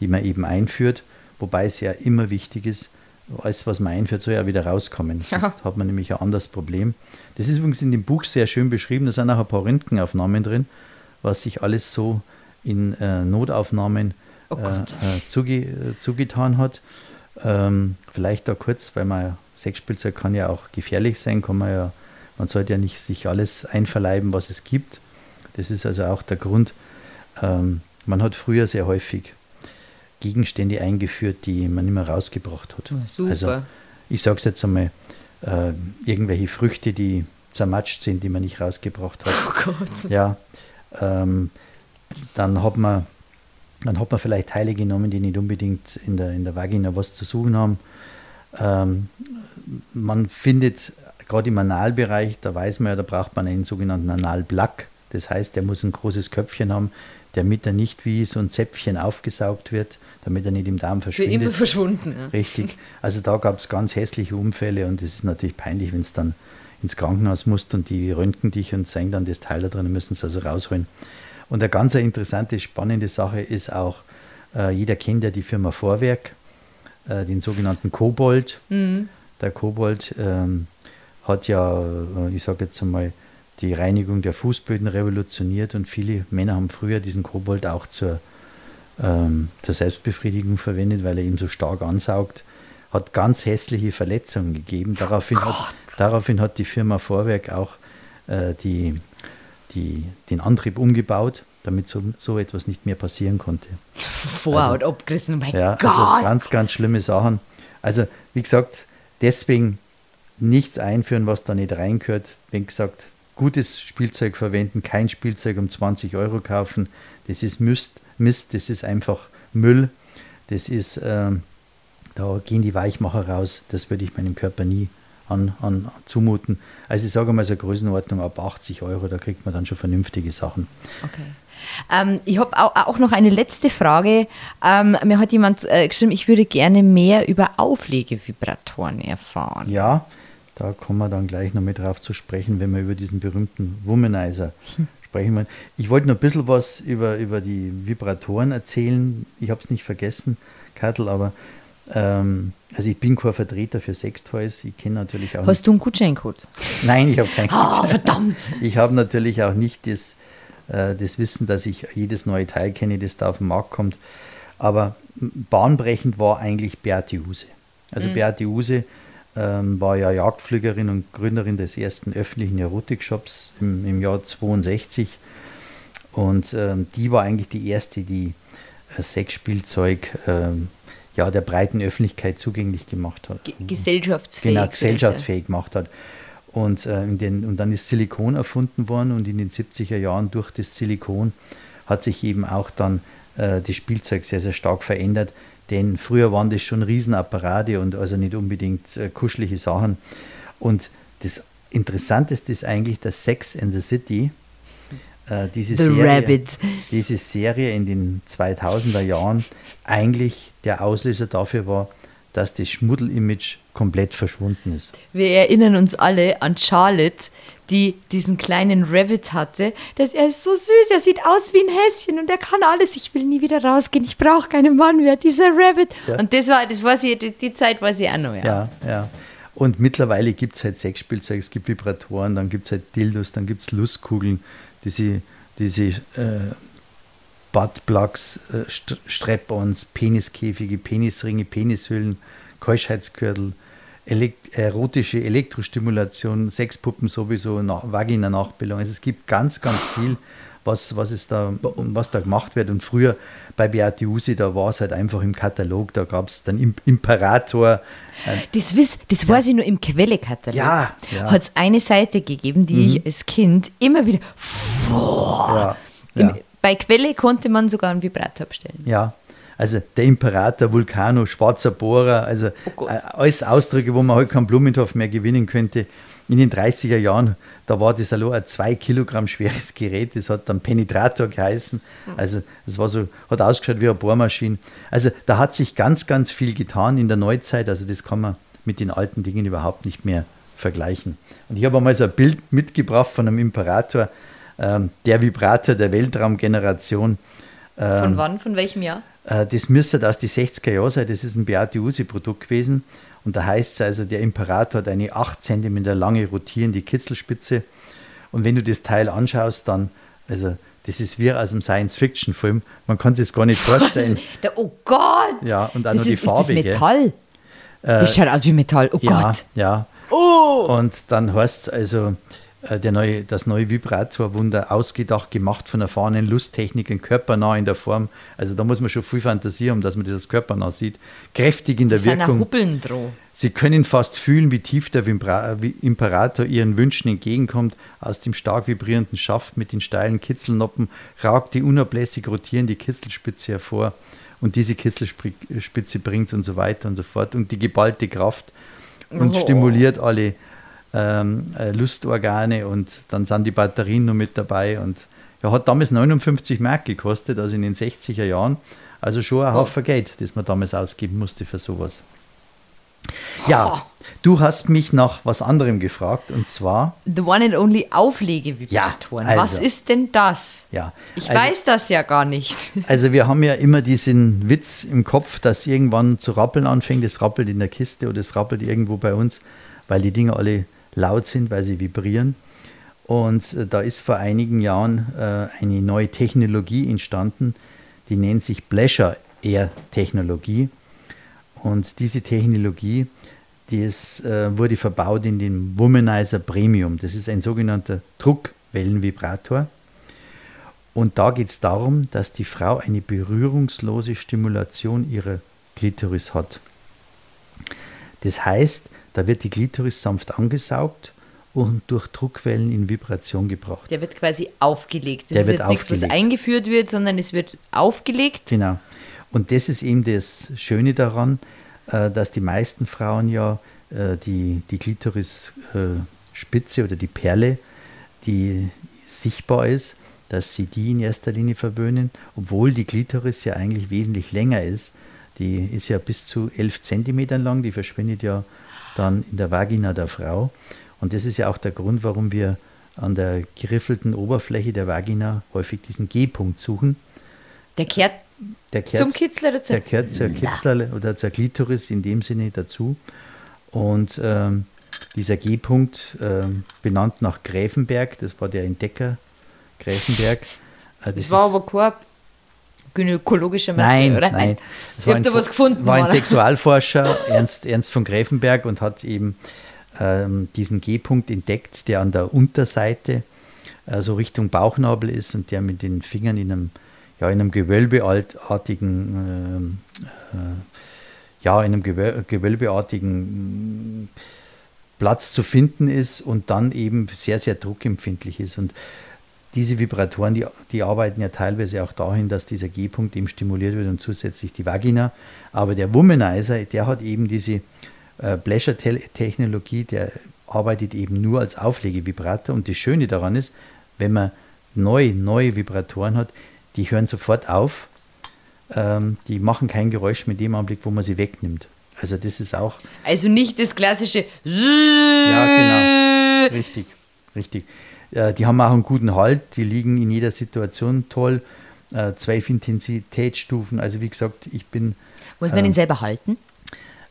Speaker 2: die man eben einführt, wobei es ja immer wichtig ist, alles, was man einführt, soll ja wieder rauskommen.
Speaker 1: Ja.
Speaker 2: Sonst hat man nämlich ein anderes Problem. Das ist übrigens in dem Buch sehr schön beschrieben, da sind auch ein paar Röntgenaufnahmen drin, was sich alles so in äh, Notaufnahmen
Speaker 1: Oh
Speaker 2: äh, äh, zuge äh, zugetan hat. Ähm, vielleicht da kurz, weil man Sexspielzeug kann ja auch gefährlich sein, kann man ja, man sollte ja nicht sich alles einverleiben, was es gibt. Das ist also auch der Grund. Ähm, man hat früher sehr häufig Gegenstände eingeführt, die man immer rausgebracht hat.
Speaker 1: Ja, super.
Speaker 2: Also ich sage es jetzt einmal, äh, irgendwelche Früchte, die zermatscht sind, die man nicht rausgebracht hat.
Speaker 1: Oh Gott.
Speaker 2: Ja, ähm, dann hat man dann hat man vielleicht Teile genommen, die nicht unbedingt in der, in der Vagina was zu suchen haben. Ähm, man findet gerade im Analbereich, da weiß man ja, da braucht man einen sogenannten Analplack. Das heißt, der muss ein großes Köpfchen haben, damit er nicht wie so ein Zäpfchen aufgesaugt wird, damit er nicht im Darm
Speaker 1: Für
Speaker 2: verschwindet.
Speaker 1: immer verschwunden. Ja.
Speaker 2: Richtig. Also da gab es ganz hässliche Unfälle und es ist natürlich peinlich, wenn es dann ins Krankenhaus musst und die röntgen dich und zeigen dann das Teil da drin, müssen es also rausholen. Und eine ganz interessante, spannende Sache ist auch, äh, jeder kennt ja die Firma Vorwerk, äh, den sogenannten Kobold. Der Kobold ähm, hat ja, äh, ich sage jetzt einmal, die Reinigung der Fußböden revolutioniert und viele Männer haben früher diesen Kobold auch zur, ähm, zur Selbstbefriedigung verwendet, weil er ihn so stark ansaugt. Hat ganz hässliche Verletzungen gegeben. Daraufhin, hat, daraufhin hat die Firma Vorwerk auch äh, die, die, den Antrieb umgebaut, damit so, so etwas nicht mehr passieren konnte.
Speaker 1: Vorhaut abgerissen. Oh mein
Speaker 2: Ja,
Speaker 1: Gott.
Speaker 2: also ganz, ganz schlimme Sachen. Also, wie gesagt, deswegen nichts einführen, was da nicht reingehört. Wie gesagt, gutes Spielzeug verwenden, kein Spielzeug um 20 Euro kaufen. Das ist Mist, Mist das ist einfach Müll. Das ist, ähm, da gehen die Weichmacher raus. Das würde ich meinem Körper nie an, an, zumuten. Also ich sage mal so Größenordnung ab 80 Euro, da kriegt man dann schon vernünftige Sachen.
Speaker 1: Okay. Ähm, ich habe auch, noch eine letzte Frage. Ähm, mir hat jemand äh, geschrieben, ich würde gerne mehr über Auflegevibratoren erfahren.
Speaker 2: Ja, da kommen wir dann gleich noch mit drauf zu sprechen, wenn wir über diesen berühmten Womanizer sprechen wollen. Ich wollte noch ein bisschen was über, über die Vibratoren erzählen. Ich habe es nicht vergessen, Kattel, aber ähm, also ich bin kein Vertreter für Sextoys. Ich kenne natürlich auch
Speaker 1: Hast du einen Gutscheincode?
Speaker 2: Nein, ich habe keinen
Speaker 1: Ah, verdammt.
Speaker 2: Ich habe natürlich auch nicht das, äh, das Wissen, dass ich jedes neue Teil kenne, das da auf den Markt kommt. Aber bahnbrechend war eigentlich Beate Use. Also Beate Use ähm, war ja Jagdflügerin und Gründerin des ersten öffentlichen Erotikshops im, im Jahr 62. Und ähm, die war eigentlich die erste, die äh, Sexspielzeug ähm, ja, der breiten Öffentlichkeit zugänglich gemacht hat.
Speaker 1: Ge gesellschaftsfähig.
Speaker 2: Genau, gesellschaftsfähig gemacht hat. Und, äh, den, und dann ist Silikon erfunden worden und in den 70er Jahren durch das Silikon hat sich eben auch dann äh, das Spielzeug sehr, sehr stark verändert. Denn früher waren das schon Riesenapparate und also nicht unbedingt äh, kuschelige Sachen. Und das Interessanteste ist eigentlich, dass Sex and the City, äh, diese,
Speaker 1: The
Speaker 2: Serie,
Speaker 1: Rabbit.
Speaker 2: diese Serie in den 2000er Jahren eigentlich der Auslöser dafür war, dass das Schmuddel-Image komplett verschwunden ist.
Speaker 1: Wir erinnern uns alle an Charlotte, die diesen kleinen Rabbit hatte. Das, er ist so süß, er sieht aus wie ein Häschen und er kann alles. Ich will nie wieder rausgehen, ich brauche keinen Mann mehr, dieser Rabbit.
Speaker 2: Ja.
Speaker 1: Und das war, das war sie, die, die Zeit war sie auch noch. Ja.
Speaker 2: Ja, ja. Und mittlerweile gibt es halt Sexspielzeug, es gibt Vibratoren, dann gibt es halt Dildos, dann gibt es Lustkugeln, diese, diese äh, Buttplugs, äh, St Strap-ons, Peniskäfige, Penisringe, Penishüllen, Keuschheitsgürtel, elekt erotische Elektrostimulation, Sexpuppen sowieso, Na Vagina-Nachbildung. Also es gibt ganz, ganz viel, was, was, ist da, was da gemacht wird. Und früher bei Beate Usi, da war es halt einfach im Katalog, da gab es dann Imperator.
Speaker 1: Äh, das, wiss, das weiß ich nur im Quellekatalog.
Speaker 2: Ja, ja.
Speaker 1: Hat es eine Seite gegeben, die mhm. ich als Kind immer wieder. Ja, Im, bei Quelle konnte man sogar einen Vibrator bestellen.
Speaker 2: Ja, also der Imperator, Vulcano, Schwarzer Bohrer, also oh äh, alles Ausdrücke, wo man heute keinen Blumentopf mehr gewinnen könnte. In den 30er Jahren, da war das allein ein zwei Kilogramm schweres Gerät, das hat dann Penetrator geheißen. Also es war so, hat ausgeschaut wie eine Bohrmaschine. Also da hat sich ganz, ganz viel getan in der Neuzeit. Also das kann man mit den alten Dingen überhaupt nicht mehr vergleichen. Und ich habe einmal so ein Bild mitgebracht von einem Imperator, ähm, der Vibrator der Weltraumgeneration.
Speaker 1: Ähm, von wann, von welchem Jahr?
Speaker 2: Äh, das müsste aus den 60er Jahren sein, das ist ein Beate Usi-Produkt gewesen. Und da heißt es also, der Imperator hat eine 8 cm lange rotierende Kitzelspitze. Und wenn du das Teil anschaust, dann, also das ist wie aus einem Science-Fiction-Film. Man kann sich das gar nicht vorstellen.
Speaker 1: der, oh Gott!
Speaker 2: Ja, und dann noch die ist, Farbe.
Speaker 1: Ist das Metall? Äh, das schaut aus wie Metall. Oh
Speaker 2: ja,
Speaker 1: Gott!
Speaker 2: Ja.
Speaker 1: Oh.
Speaker 2: Und dann heißt es also, der neue, das neue Vibrator-Wunder ausgedacht, gemacht von erfahrenen Lusttechnikern, körpernah in der Form. Also da muss man schon viel Fantasie haben, dass man das körpernah sieht. Kräftig in der das Wirkung.
Speaker 1: Huppeln droh.
Speaker 2: Sie können fast fühlen, wie tief der Imperator ihren Wünschen entgegenkommt. Aus dem stark vibrierenden Schaft mit den steilen Kitzelnoppen ragt die unablässig rotierende Kitzelspitze hervor. Und diese Kitzelspitze bringt und so weiter und so fort. Und die geballte Kraft und oh. stimuliert alle ähm, äh, Lustorgane und dann sind die Batterien noch mit dabei und ja, hat damals 59 Mark gekostet, also in den 60er Jahren. Also schon ein Haufen Geld, das man damals ausgeben musste für sowas. Ja, du hast mich nach was anderem gefragt und zwar.
Speaker 1: The One and Only Auflegevibratoren. Ja, also, was ist denn das?
Speaker 2: Ja,
Speaker 1: ich also, weiß das ja gar nicht.
Speaker 2: Also, wir haben ja immer diesen Witz im Kopf, dass irgendwann zu rappeln anfängt. Es rappelt in der Kiste oder es rappelt irgendwo bei uns, weil die Dinge alle laut sind, weil sie vibrieren. Und äh, da ist vor einigen Jahren äh, eine neue Technologie entstanden, die nennt sich Pleasure Air Technologie. Und diese Technologie, die ist, äh, wurde verbaut in den Womanizer Premium. Das ist ein sogenannter Druckwellenvibrator. Und da geht es darum, dass die Frau eine berührungslose Stimulation ihrer Klitoris hat. Das heißt, da wird die Klitoris sanft angesaugt und durch Druckwellen in Vibration gebracht.
Speaker 1: Der wird quasi aufgelegt.
Speaker 2: Das Der ist wird jetzt nichts, was
Speaker 1: eingeführt wird, sondern es wird aufgelegt.
Speaker 2: Genau. Und das ist eben das Schöne daran, äh, dass die meisten Frauen ja äh, die, die Klitorisspitze äh, oder die Perle, die sichtbar ist, dass sie die in erster Linie verwöhnen, obwohl die Klitoris ja eigentlich wesentlich länger ist. Die ist ja bis zu 11 Zentimetern lang, die verschwindet ja dann in der Vagina der Frau. Und das ist ja auch der Grund, warum wir an der geriffelten Oberfläche der Vagina häufig diesen G-Punkt suchen.
Speaker 1: Der kehrt, der kehrt zum Kitzler oder
Speaker 2: zur, der kehrt zur Kitzler oder zur Klitoris in dem Sinne dazu. Und ähm, dieser G-Punkt, ähm, benannt nach Gräfenberg, das war der Entdecker Gräfenberg.
Speaker 1: Äh, das, das war aber kein gynäkologischer
Speaker 2: Masseur, nein, oder? Nein,
Speaker 1: ich habe da was gefunden.
Speaker 2: war ein Sexualforscher, Ernst, Ernst von Gräfenberg, und hat eben ähm, diesen G-Punkt entdeckt, der an der Unterseite äh, so Richtung Bauchnabel ist und der mit den Fingern in einem, ja, in einem gewölbeartigen, äh, äh, ja, in einem gewölbeartigen Platz zu finden ist und dann eben sehr, sehr druckempfindlich ist. Und diese Vibratoren, die, die arbeiten ja teilweise auch dahin, dass dieser G-Punkt eben stimuliert wird und zusätzlich die Vagina. Aber der Womanizer, der hat eben diese äh, Pleasure-Technologie, der arbeitet eben nur als Auflegevibrator. Und das Schöne daran ist, wenn man neue, neue Vibratoren hat, die hören sofort auf. Ähm, die machen kein Geräusch mit dem Anblick, wo man sie wegnimmt. Also das ist auch.
Speaker 1: Also nicht das klassische.
Speaker 2: Ja, genau. Richtig, richtig. Äh, die haben auch einen guten Halt, die liegen in jeder Situation toll. Äh, zwölf Intensitätsstufen, also wie gesagt, ich bin.
Speaker 1: Muss man äh, ihn selber halten?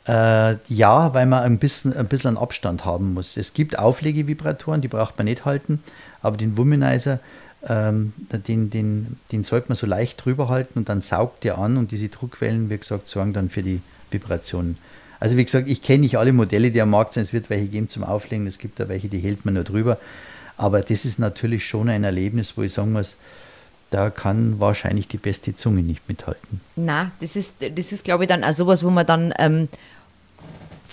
Speaker 2: Äh, ja, weil man ein bisschen, ein bisschen Abstand haben muss. Es gibt Auflegevibratoren, die braucht man nicht halten, aber den Womanizer, ähm, den, den, den sollte man so leicht drüber halten und dann saugt der an und diese Druckwellen, wie gesagt, sorgen dann für die Vibrationen. Also wie gesagt, ich kenne nicht alle Modelle, die am Markt sind. Es wird welche geben zum Auflegen, es gibt da welche, die hält man nur drüber. Aber das ist natürlich schon ein Erlebnis, wo ich sagen muss, da kann wahrscheinlich die beste Zunge nicht mithalten.
Speaker 1: Na, das ist, das ist glaube ich, dann auch sowas, wo man dann ähm,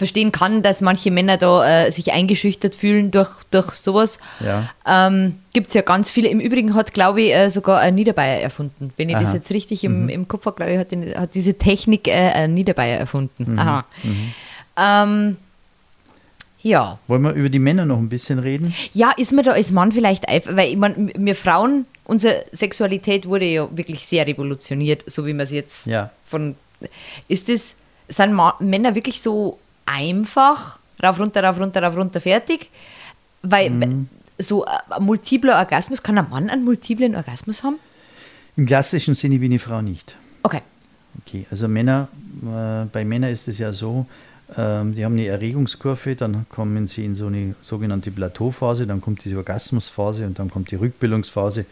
Speaker 1: verstehen kann, dass manche Männer da äh, sich eingeschüchtert fühlen durch, durch sowas.
Speaker 2: Ja.
Speaker 1: Ähm, Gibt es ja ganz viele. Im Übrigen hat, glaube ich, äh, sogar ein Niederbayer erfunden. Wenn ich
Speaker 2: Aha.
Speaker 1: das jetzt richtig im, im Kopf habe, glaube ich, hat, den, hat diese Technik äh, ein Niederbayer erfunden. Aha. Ähm, ja.
Speaker 2: Wollen wir über die Männer noch ein bisschen reden?
Speaker 1: Ja, ist mir da als Mann vielleicht einfach, weil ich mein, wir Frauen, unsere Sexualität wurde ja wirklich sehr revolutioniert, so wie man es jetzt
Speaker 2: Ja.
Speaker 1: von. Ist das, sind Ma Männer wirklich so einfach, rauf, runter, rauf, runter, rauf, runter, fertig? Weil
Speaker 2: Mhm.
Speaker 1: so ein multipler Orgasmus, kann ein Mann einen multiplen Orgasmus haben?
Speaker 2: Im klassischen Sinne wie eine Frau nicht.
Speaker 1: Okay.
Speaker 2: Okay, also Männer, äh, bei Männern ist es ja so, ähm, die haben eine Erregungskurve, dann kommen sie in so eine sogenannte Plateauphase, dann kommt diese Orgasmusphase und dann kommt die Rückbildungsphase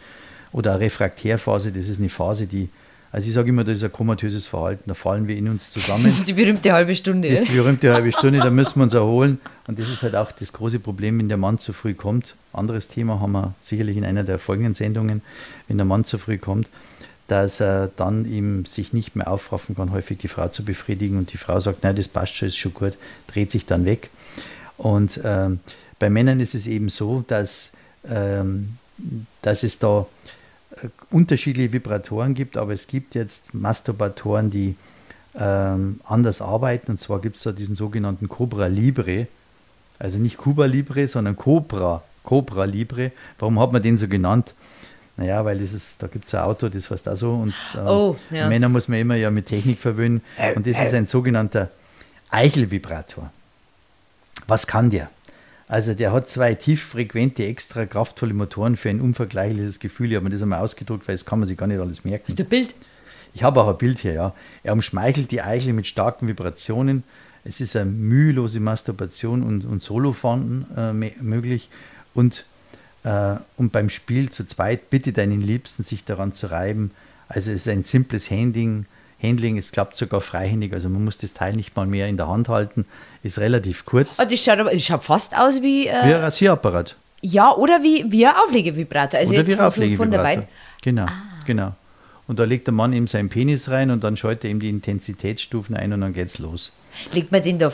Speaker 2: oder Refraktärphase. Das ist eine Phase, die, also ich sage immer, das ist ein komatöses Verhalten, da fallen wir in uns zusammen.
Speaker 1: Das ist die berühmte halbe Stunde.
Speaker 2: Das ist die berühmte halbe Stunde, da müssen wir uns erholen. Und das ist halt auch das große Problem, wenn der Mann zu früh kommt. Anderes Thema haben wir sicherlich in einer der folgenden Sendungen, wenn der Mann zu früh kommt, dass er dann ihm sich nicht mehr aufraffen kann, häufig die Frau zu befriedigen. Und die Frau sagt, nein, das passt schon, ist schon gut, dreht sich dann weg. Und ähm, bei Männern ist es eben so, dass, ähm, dass es da äh, unterschiedliche Vibratoren gibt, aber es gibt jetzt Masturbatoren, die ähm, anders arbeiten. Und zwar gibt es da diesen sogenannten Cobra Libre, also nicht Cuba Libre, sondern Cobra, Cobra Libre. Warum hat man den so genannt? Naja, weil das ist, da gibt es ein Auto, das heißt auch so. Und äh,
Speaker 1: Oh, ja.
Speaker 2: Männer muss man immer ja mit Technik verwöhnen. Und das ist ein sogenannter Eichelvibrator. Was kann der? Also der hat zwei tieffrequente, extra kraftvolle Motoren für ein unvergleichliches Gefühl. Ich habe mir das einmal ausgedruckt, weil das kann man sich gar nicht alles merken.
Speaker 1: Hast du ein Bild?
Speaker 2: Ich habe auch ein Bild hier, ja. Er umschmeichelt die Eichel mit starken Vibrationen. Es ist eine mühelose Masturbation und, und Solofanden äh, möglich. Und, äh, und beim Spiel zu zweit bitte deinen Liebsten, sich daran zu reiben. Also es ist ein simples Handling. Handling, es klappt sogar freihändig, also man muss das Teil nicht mal mehr in der Hand halten, ist relativ kurz.
Speaker 1: Oh, das, schaut aber, das schaut fast aus wie. Äh,
Speaker 2: Wie ein Rasierapparat.
Speaker 1: ja, oder wie, wie ein Auflegevibrator. Also
Speaker 2: Oder
Speaker 1: jetzt
Speaker 2: wie ein
Speaker 1: von, von der
Speaker 2: Auflegevibrator. Genau, genau. Und da legt der Mann eben seinen Penis rein und dann schaltet er ihm die Intensitätsstufen ein und dann geht's los.
Speaker 1: Legt man den da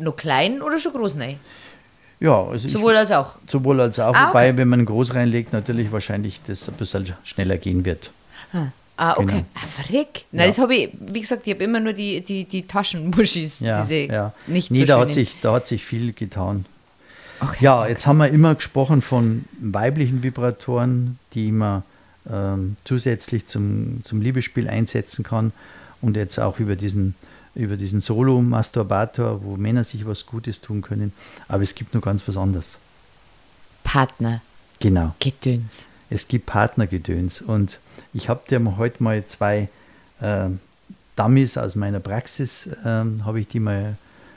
Speaker 1: noch klein oder schon groß rein?
Speaker 2: Ja, also ich-
Speaker 1: Sowohl als auch.
Speaker 2: Sowohl als auch,
Speaker 1: Ah,
Speaker 2: wobei,
Speaker 1: okay.
Speaker 2: wenn man groß reinlegt, natürlich wahrscheinlich das ein bisschen schneller gehen wird.
Speaker 1: Ah, okay.
Speaker 2: Genau.
Speaker 1: Ah, verreck. Nein,
Speaker 2: Ja.
Speaker 1: das habe ich, wie gesagt, ich habe immer nur die, die, die Taschenmuschis,
Speaker 2: Ja,
Speaker 1: diese
Speaker 2: ja.
Speaker 1: nicht
Speaker 2: nee,
Speaker 1: so
Speaker 2: da hat, sich, da hat sich viel getan.
Speaker 1: Okay.
Speaker 2: Ja, jetzt haben wir immer gesprochen von weiblichen Vibratoren, die man ähm, zusätzlich zum, zum Liebesspiel einsetzen kann und jetzt auch über diesen, über diesen Solo-Masturbator, wo Männer sich was Gutes tun können. Aber es gibt noch ganz was anderes.
Speaker 1: Partner,
Speaker 2: Genau.
Speaker 1: Gedöns.
Speaker 2: Es gibt Partnergedöns und ich habe dir heute mal zwei äh, Dummies aus meiner Praxis, ähm, habe ich die mal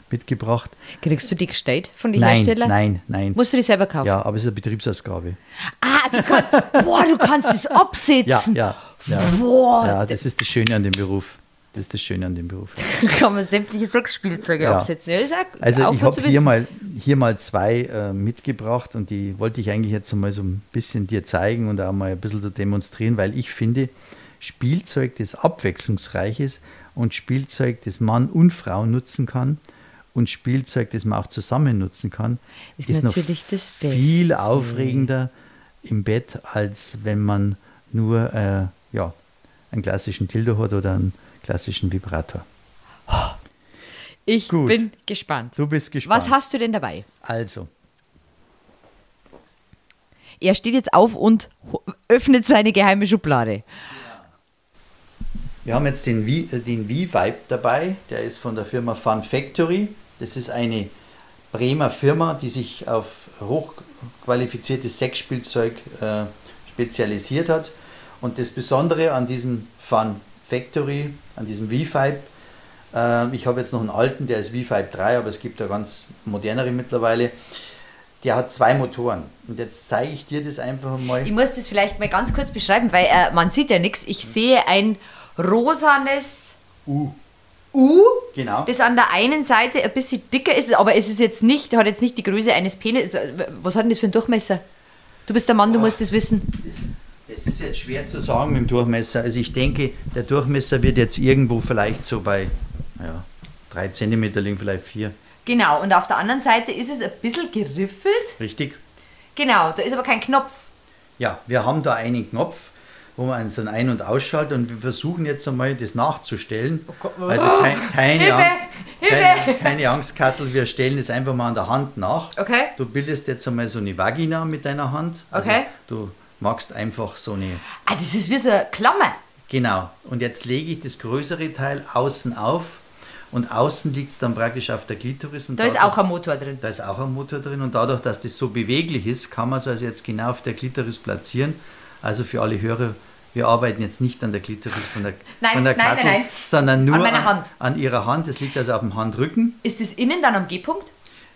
Speaker 2: mitgebracht.
Speaker 1: Kriegst du die gestellt von den
Speaker 2: Nein,
Speaker 1: Herstellern?
Speaker 2: nein, nein.
Speaker 1: Musst du die selber kaufen?
Speaker 2: Ja, aber es ist eine Betriebsausgabe.
Speaker 1: Ah, du kannst, boah, du kannst es absetzen.
Speaker 2: Ja, ja, ja.
Speaker 1: Boah,
Speaker 2: Ja, das ist das Schöne an dem Beruf. Das ist das Schöne an dem Beruf.
Speaker 1: da kann man sämtliche Sexspielzeuge
Speaker 2: Ja.
Speaker 1: absetzen. Ja, ist auch,
Speaker 2: Also ich habe hier mal, hier mal zwei äh, mitgebracht und die wollte ich eigentlich jetzt mal so ein bisschen dir zeigen und auch mal ein bisschen so demonstrieren, weil ich finde, Spielzeug, das abwechslungsreich ist und Spielzeug, das Mann und Frau nutzen kann und Spielzeug, das man auch zusammen nutzen kann,
Speaker 1: Ist
Speaker 2: noch
Speaker 1: natürlich das
Speaker 2: viel
Speaker 1: Beste.
Speaker 2: aufregender im Bett, als wenn man nur äh, ja, einen klassischen Dildo hat oder einen klassischen Vibrator.
Speaker 1: Ich
Speaker 2: Gut.
Speaker 1: bin gespannt.
Speaker 2: Du bist gespannt.
Speaker 1: Was hast du denn dabei?
Speaker 2: Also,
Speaker 1: Er steht jetzt auf und öffnet seine geheime Schublade.
Speaker 2: Wir haben jetzt den, v, äh, den V-Vibe dabei, der ist von der Firma Fun Factory. Das ist eine Bremer Firma, die sich auf hochqualifiziertes Sexspielzeug äh, spezialisiert hat. Und das Besondere an diesem Fun Factory, an diesem V-Vibe, äh, ich habe jetzt noch einen alten, der ist V-Vibe 3, aber es gibt da ganz modernere mittlerweile. Der hat zwei Motoren. Und jetzt zeige ich dir das einfach mal.
Speaker 1: Ich muss das vielleicht mal ganz kurz beschreiben, weil äh, man sieht ja nichts. Ich sehe ein rosanes
Speaker 2: Uh,
Speaker 1: U,
Speaker 2: genau.
Speaker 1: das an der einen Seite ein bisschen dicker ist, aber es ist jetzt nicht, hat jetzt nicht die Größe eines Penis. Was hat denn das für einen Durchmesser? Du bist der Mann, du
Speaker 2: Ah.
Speaker 1: musst das wissen.
Speaker 2: Das, das ist jetzt schwer zu sagen mit dem Durchmesser. Also ich denke, der Durchmesser wird jetzt irgendwo vielleicht so bei ja, drei Zentimeter liegen, vielleicht vier.
Speaker 1: Genau, und auf der anderen Seite ist es ein bisschen geriffelt.
Speaker 2: Richtig?
Speaker 1: Genau, da ist aber kein Knopf.
Speaker 2: Ja, wir haben da einen Knopf, wo man so ein Ein- und Ausschaltet und wir versuchen jetzt einmal das nachzustellen.
Speaker 1: Gott.
Speaker 2: Also kein, keine,
Speaker 1: Hilfe!
Speaker 2: Angst,
Speaker 1: Hilfe!
Speaker 2: keine, keine Angst, Kattel, wir stellen es einfach mal an der Hand nach.
Speaker 1: Okay.
Speaker 2: Du bildest jetzt einmal so eine Vagina mit deiner Hand. Also
Speaker 1: Okay.
Speaker 2: Du machst einfach so eine
Speaker 1: Ah, das ist wie so eine Klammer.
Speaker 2: Genau. Und jetzt lege ich das größere Teil außen auf und außen liegt es dann praktisch auf der Klitoris. Und
Speaker 1: Da ist
Speaker 2: dadurch-
Speaker 1: auch ein Motor drin.
Speaker 2: da ist auch ein Motor drin und dadurch, dass das so beweglich ist, kann man es also jetzt genau auf der Klitoris platzieren. Also für alle Hörer, wir arbeiten jetzt nicht an der Klitoris von der,
Speaker 1: Nein,
Speaker 2: von der
Speaker 1: nein, nein,
Speaker 2: Kattel,
Speaker 1: nein.
Speaker 2: sondern nur
Speaker 1: An meiner Hand.
Speaker 2: an ihrer Hand. Das liegt also auf dem Handrücken.
Speaker 1: Ist das innen dann am G-Punkt?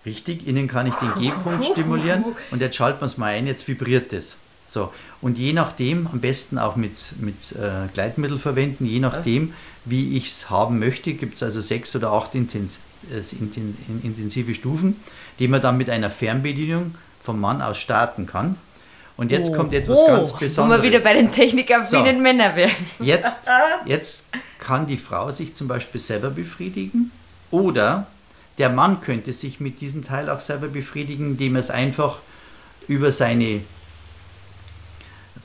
Speaker 2: Richtig, innen kann ich den G-Punkt stimulieren und jetzt schalten wir es mal ein, jetzt vibriert es. So, und je nachdem, am besten auch mit, mit äh, Gleitmittel verwenden, je nachdem, wie ich es haben möchte, gibt es also sechs oder acht intens, äh, inten, in- intensive Stufen, die man dann mit einer Fernbedienung vom Mann aus starten kann. Und jetzt kommt etwas
Speaker 1: Oho,
Speaker 2: ganz
Speaker 1: Wo
Speaker 2: Besonderes.
Speaker 1: wir wieder bei den technikaffinen
Speaker 2: So.
Speaker 1: Männern werden.
Speaker 2: Jetzt, jetzt kann die Frau sich zum Beispiel selber befriedigen oder der Mann könnte sich mit diesem Teil auch selber befriedigen, indem er es einfach über seine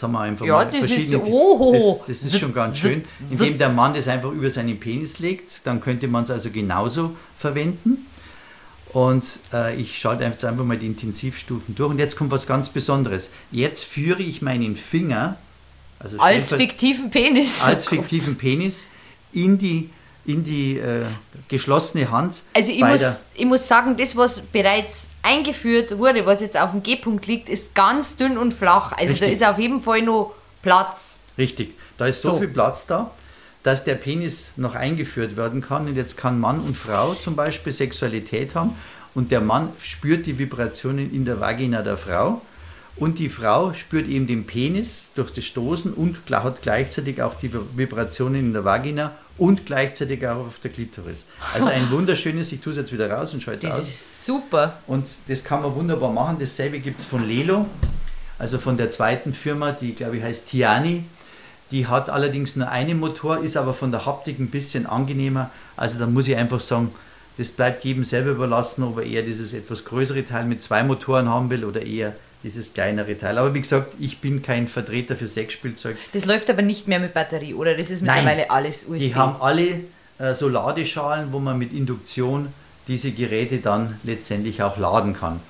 Speaker 2: Jetzt haben wir einfach
Speaker 1: Ja,
Speaker 2: mal
Speaker 1: das ist-
Speaker 2: verschiedene.
Speaker 1: oh.
Speaker 2: das, das ist schon ganz schön. Indem der Mann das einfach über seinen Penis legt, dann könnte man es also genauso verwenden. Und äh, ich schalte jetzt einfach mal die Intensivstufen durch. Und jetzt kommt was ganz Besonderes. Jetzt führe ich meinen Finger, also
Speaker 1: Als fiktiven Penis.
Speaker 2: als
Speaker 1: Oh
Speaker 2: fiktiven Penis in die, in die äh, geschlossene Hand.
Speaker 1: Also ich muss, ich muss sagen, das, was bereits eingeführt wurde, was jetzt auf dem G-Punkt liegt, ist ganz dünn und flach. Also da
Speaker 2: Richtig.
Speaker 1: ist auf jeden Fall noch Platz.
Speaker 2: Richtig, da ist so,
Speaker 1: So.
Speaker 2: viel Platz da, dass der Penis noch eingeführt werden kann. Und jetzt kann Mann und Frau zum Beispiel Sexualität haben und der Mann spürt die Vibrationen in der Vagina der Frau. Und die Frau spürt eben den Penis durch das Stoßen und hat gleichzeitig auch die Vibrationen in der Vagina und gleichzeitig auch auf der Klitoris. Also ein wunderschönes, ich tue es jetzt wieder raus und schalte es
Speaker 1: Das
Speaker 2: aus.
Speaker 1: ist super.
Speaker 2: Und das kann man wunderbar machen. Dasselbe gibt es von Lelo, also von der zweiten Firma, die glaube ich heißt Tiani. Die hat allerdings nur einen Motor, ist aber von der Haptik ein bisschen angenehmer. Also da muss ich einfach sagen, das bleibt jedem selber überlassen, ob er eher dieses etwas größere Teil mit zwei Motoren haben will oder eher dieses kleinere Teil. Aber wie gesagt, ich bin kein Vertreter für Sexspielzeug.
Speaker 1: Das läuft aber nicht mehr mit Batterie, oder? Das ist
Speaker 2: Nein.
Speaker 1: mittlerweile alles USB.
Speaker 2: Die haben alle äh, so Ladeschalen, wo man mit Induktion diese Geräte dann letztendlich auch laden kann.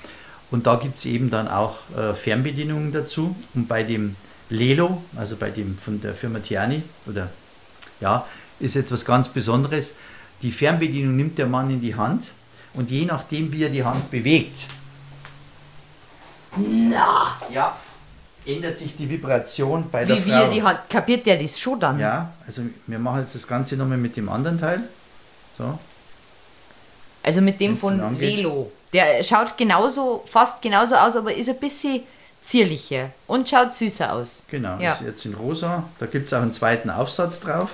Speaker 2: Und da gibt es eben dann auch äh, Fernbedienungen dazu. Und bei dem Lelo, also bei dem von der Firma Tiani, oder ja, ist etwas ganz Besonderes. Die Fernbedienung nimmt der Mann in die Hand und je nachdem, wie er die Hand bewegt, ja, ändert sich die Vibration bei der
Speaker 1: Wie
Speaker 2: Frau.
Speaker 1: wir die Hand. Kapiert der das schon dann?
Speaker 2: Ja, also wir machen jetzt das Ganze nochmal mit dem anderen Teil. So,
Speaker 1: Also mit dem
Speaker 2: Wenn's
Speaker 1: von. Lelo. Der schaut genauso, fast genauso aus, aber ist ein bisschen zierlicher und schaut süßer aus.
Speaker 2: genau,
Speaker 1: Ja.
Speaker 2: ist jetzt in rosa. Da gibt es auch einen zweiten Aufsatz drauf.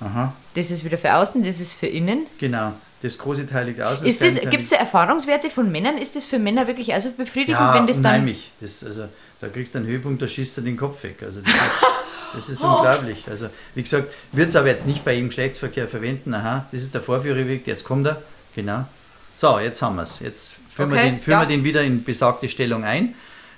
Speaker 2: Aha,
Speaker 1: Das ist wieder für außen, das ist für innen.
Speaker 2: genau. Das große Teil liegt Teil
Speaker 1: gibt es da Erfahrungswerte von Männern? Ist das für Männer wirklich also befriedigend,
Speaker 2: ja,
Speaker 1: wenn das dann.
Speaker 2: unheimlich. Das, also, da kriegst du einen Höhepunkt, da schießt du den Kopf weg. Also das ist, das ist unglaublich. Also wie gesagt, wird es aber jetzt nicht bei jedem Geschlechtsverkehr verwenden. Aha, das ist der Vorführeweg, jetzt kommt er. Genau. So, jetzt haben wir es. Jetzt führen, wir,
Speaker 1: Okay,
Speaker 2: den, führen
Speaker 1: ja.
Speaker 2: wir den wieder in besagte Stellung ein.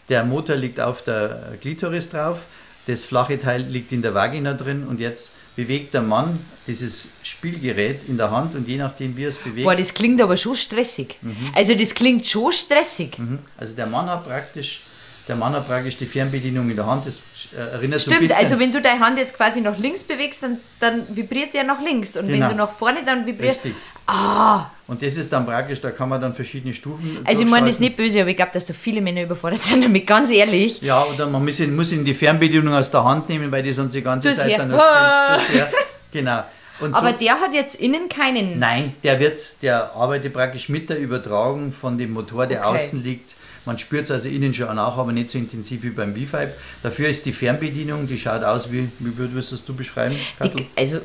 Speaker 2: Der Motor liegt auf der Klitoris drauf. Das flache Teil liegt in der Vagina drin und jetzt bewegt der Mann dieses Spielgerät in der Hand und je nachdem, wie er es bewegt,
Speaker 1: Boah, das klingt aber schon stressig. Also das klingt schon stressig.
Speaker 2: Mhm. Also der Mann hat praktisch, der Mann hat praktisch die Fernbedienung in der Hand. Das äh, erinnert so ein
Speaker 1: Stimmt,
Speaker 2: bisschen.
Speaker 1: also wenn du deine Hand jetzt quasi nach links bewegst, dann, dann vibriert der nach links. Und
Speaker 2: Genau.
Speaker 1: wenn du nach vorne, dann vibriert.
Speaker 2: Richtig.
Speaker 1: Ah,
Speaker 2: Und das ist dann praktisch, da kann man dann verschiedene Stufen.
Speaker 1: also ich meine das ist nicht böse, aber ich glaube, dass da viele Männer überfordert sind damit, ganz ehrlich.
Speaker 2: Ja, oder man muss ihn, muss ihn die Fernbedienung aus der Hand nehmen, weil die sonst die ganze
Speaker 1: Das
Speaker 2: Zeit
Speaker 1: her.
Speaker 2: dann spielt. Das. Genau. Und so,
Speaker 1: Aber der hat jetzt innen keinen.
Speaker 2: Nein, der wird, der arbeitet praktisch mit der Übertragung von dem Motor, der
Speaker 1: Okay.
Speaker 2: außen liegt. Man spürt es also innen schon nach, aber nicht so intensiv wie beim V-Vibe. Dafür ist die Fernbedienung, die schaut aus wie, wie würdest du es beschreiben?
Speaker 1: Die, also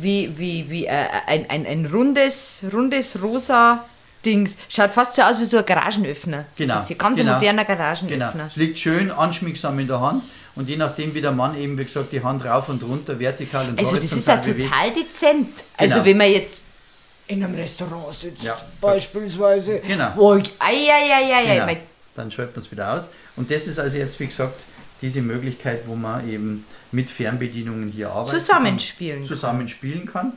Speaker 1: wie, wie, wie äh, ein, ein, ein rundes, rundes rosa Dings. Schaut fast so aus wie so ein Garagenöffner. So
Speaker 2: Genau.
Speaker 1: Ein. Ganz
Speaker 2: genau.
Speaker 1: moderner
Speaker 2: Genau.
Speaker 1: Garagenöffner.
Speaker 2: Es liegt schön anschmiegsam in der Hand und je nachdem, wie der Mann eben, wie gesagt, die Hand rauf und runter, vertikal und
Speaker 1: Also das ist ja
Speaker 2: horizontal bewegt.
Speaker 1: total dezent. Also
Speaker 2: Genau.
Speaker 1: wenn man jetzt in einem Restaurant sitzt,
Speaker 2: Ja.
Speaker 1: beispielsweise,
Speaker 2: Genau.
Speaker 1: wo ich, ei, ei, ei, ei,
Speaker 2: Genau. Dann schaltet man es wieder aus. Und das ist also jetzt, wie gesagt, diese Möglichkeit, wo man eben mit Fernbedienungen hier arbeitet.
Speaker 1: Zusammenspielen kann.
Speaker 2: Zusammenspielen kann.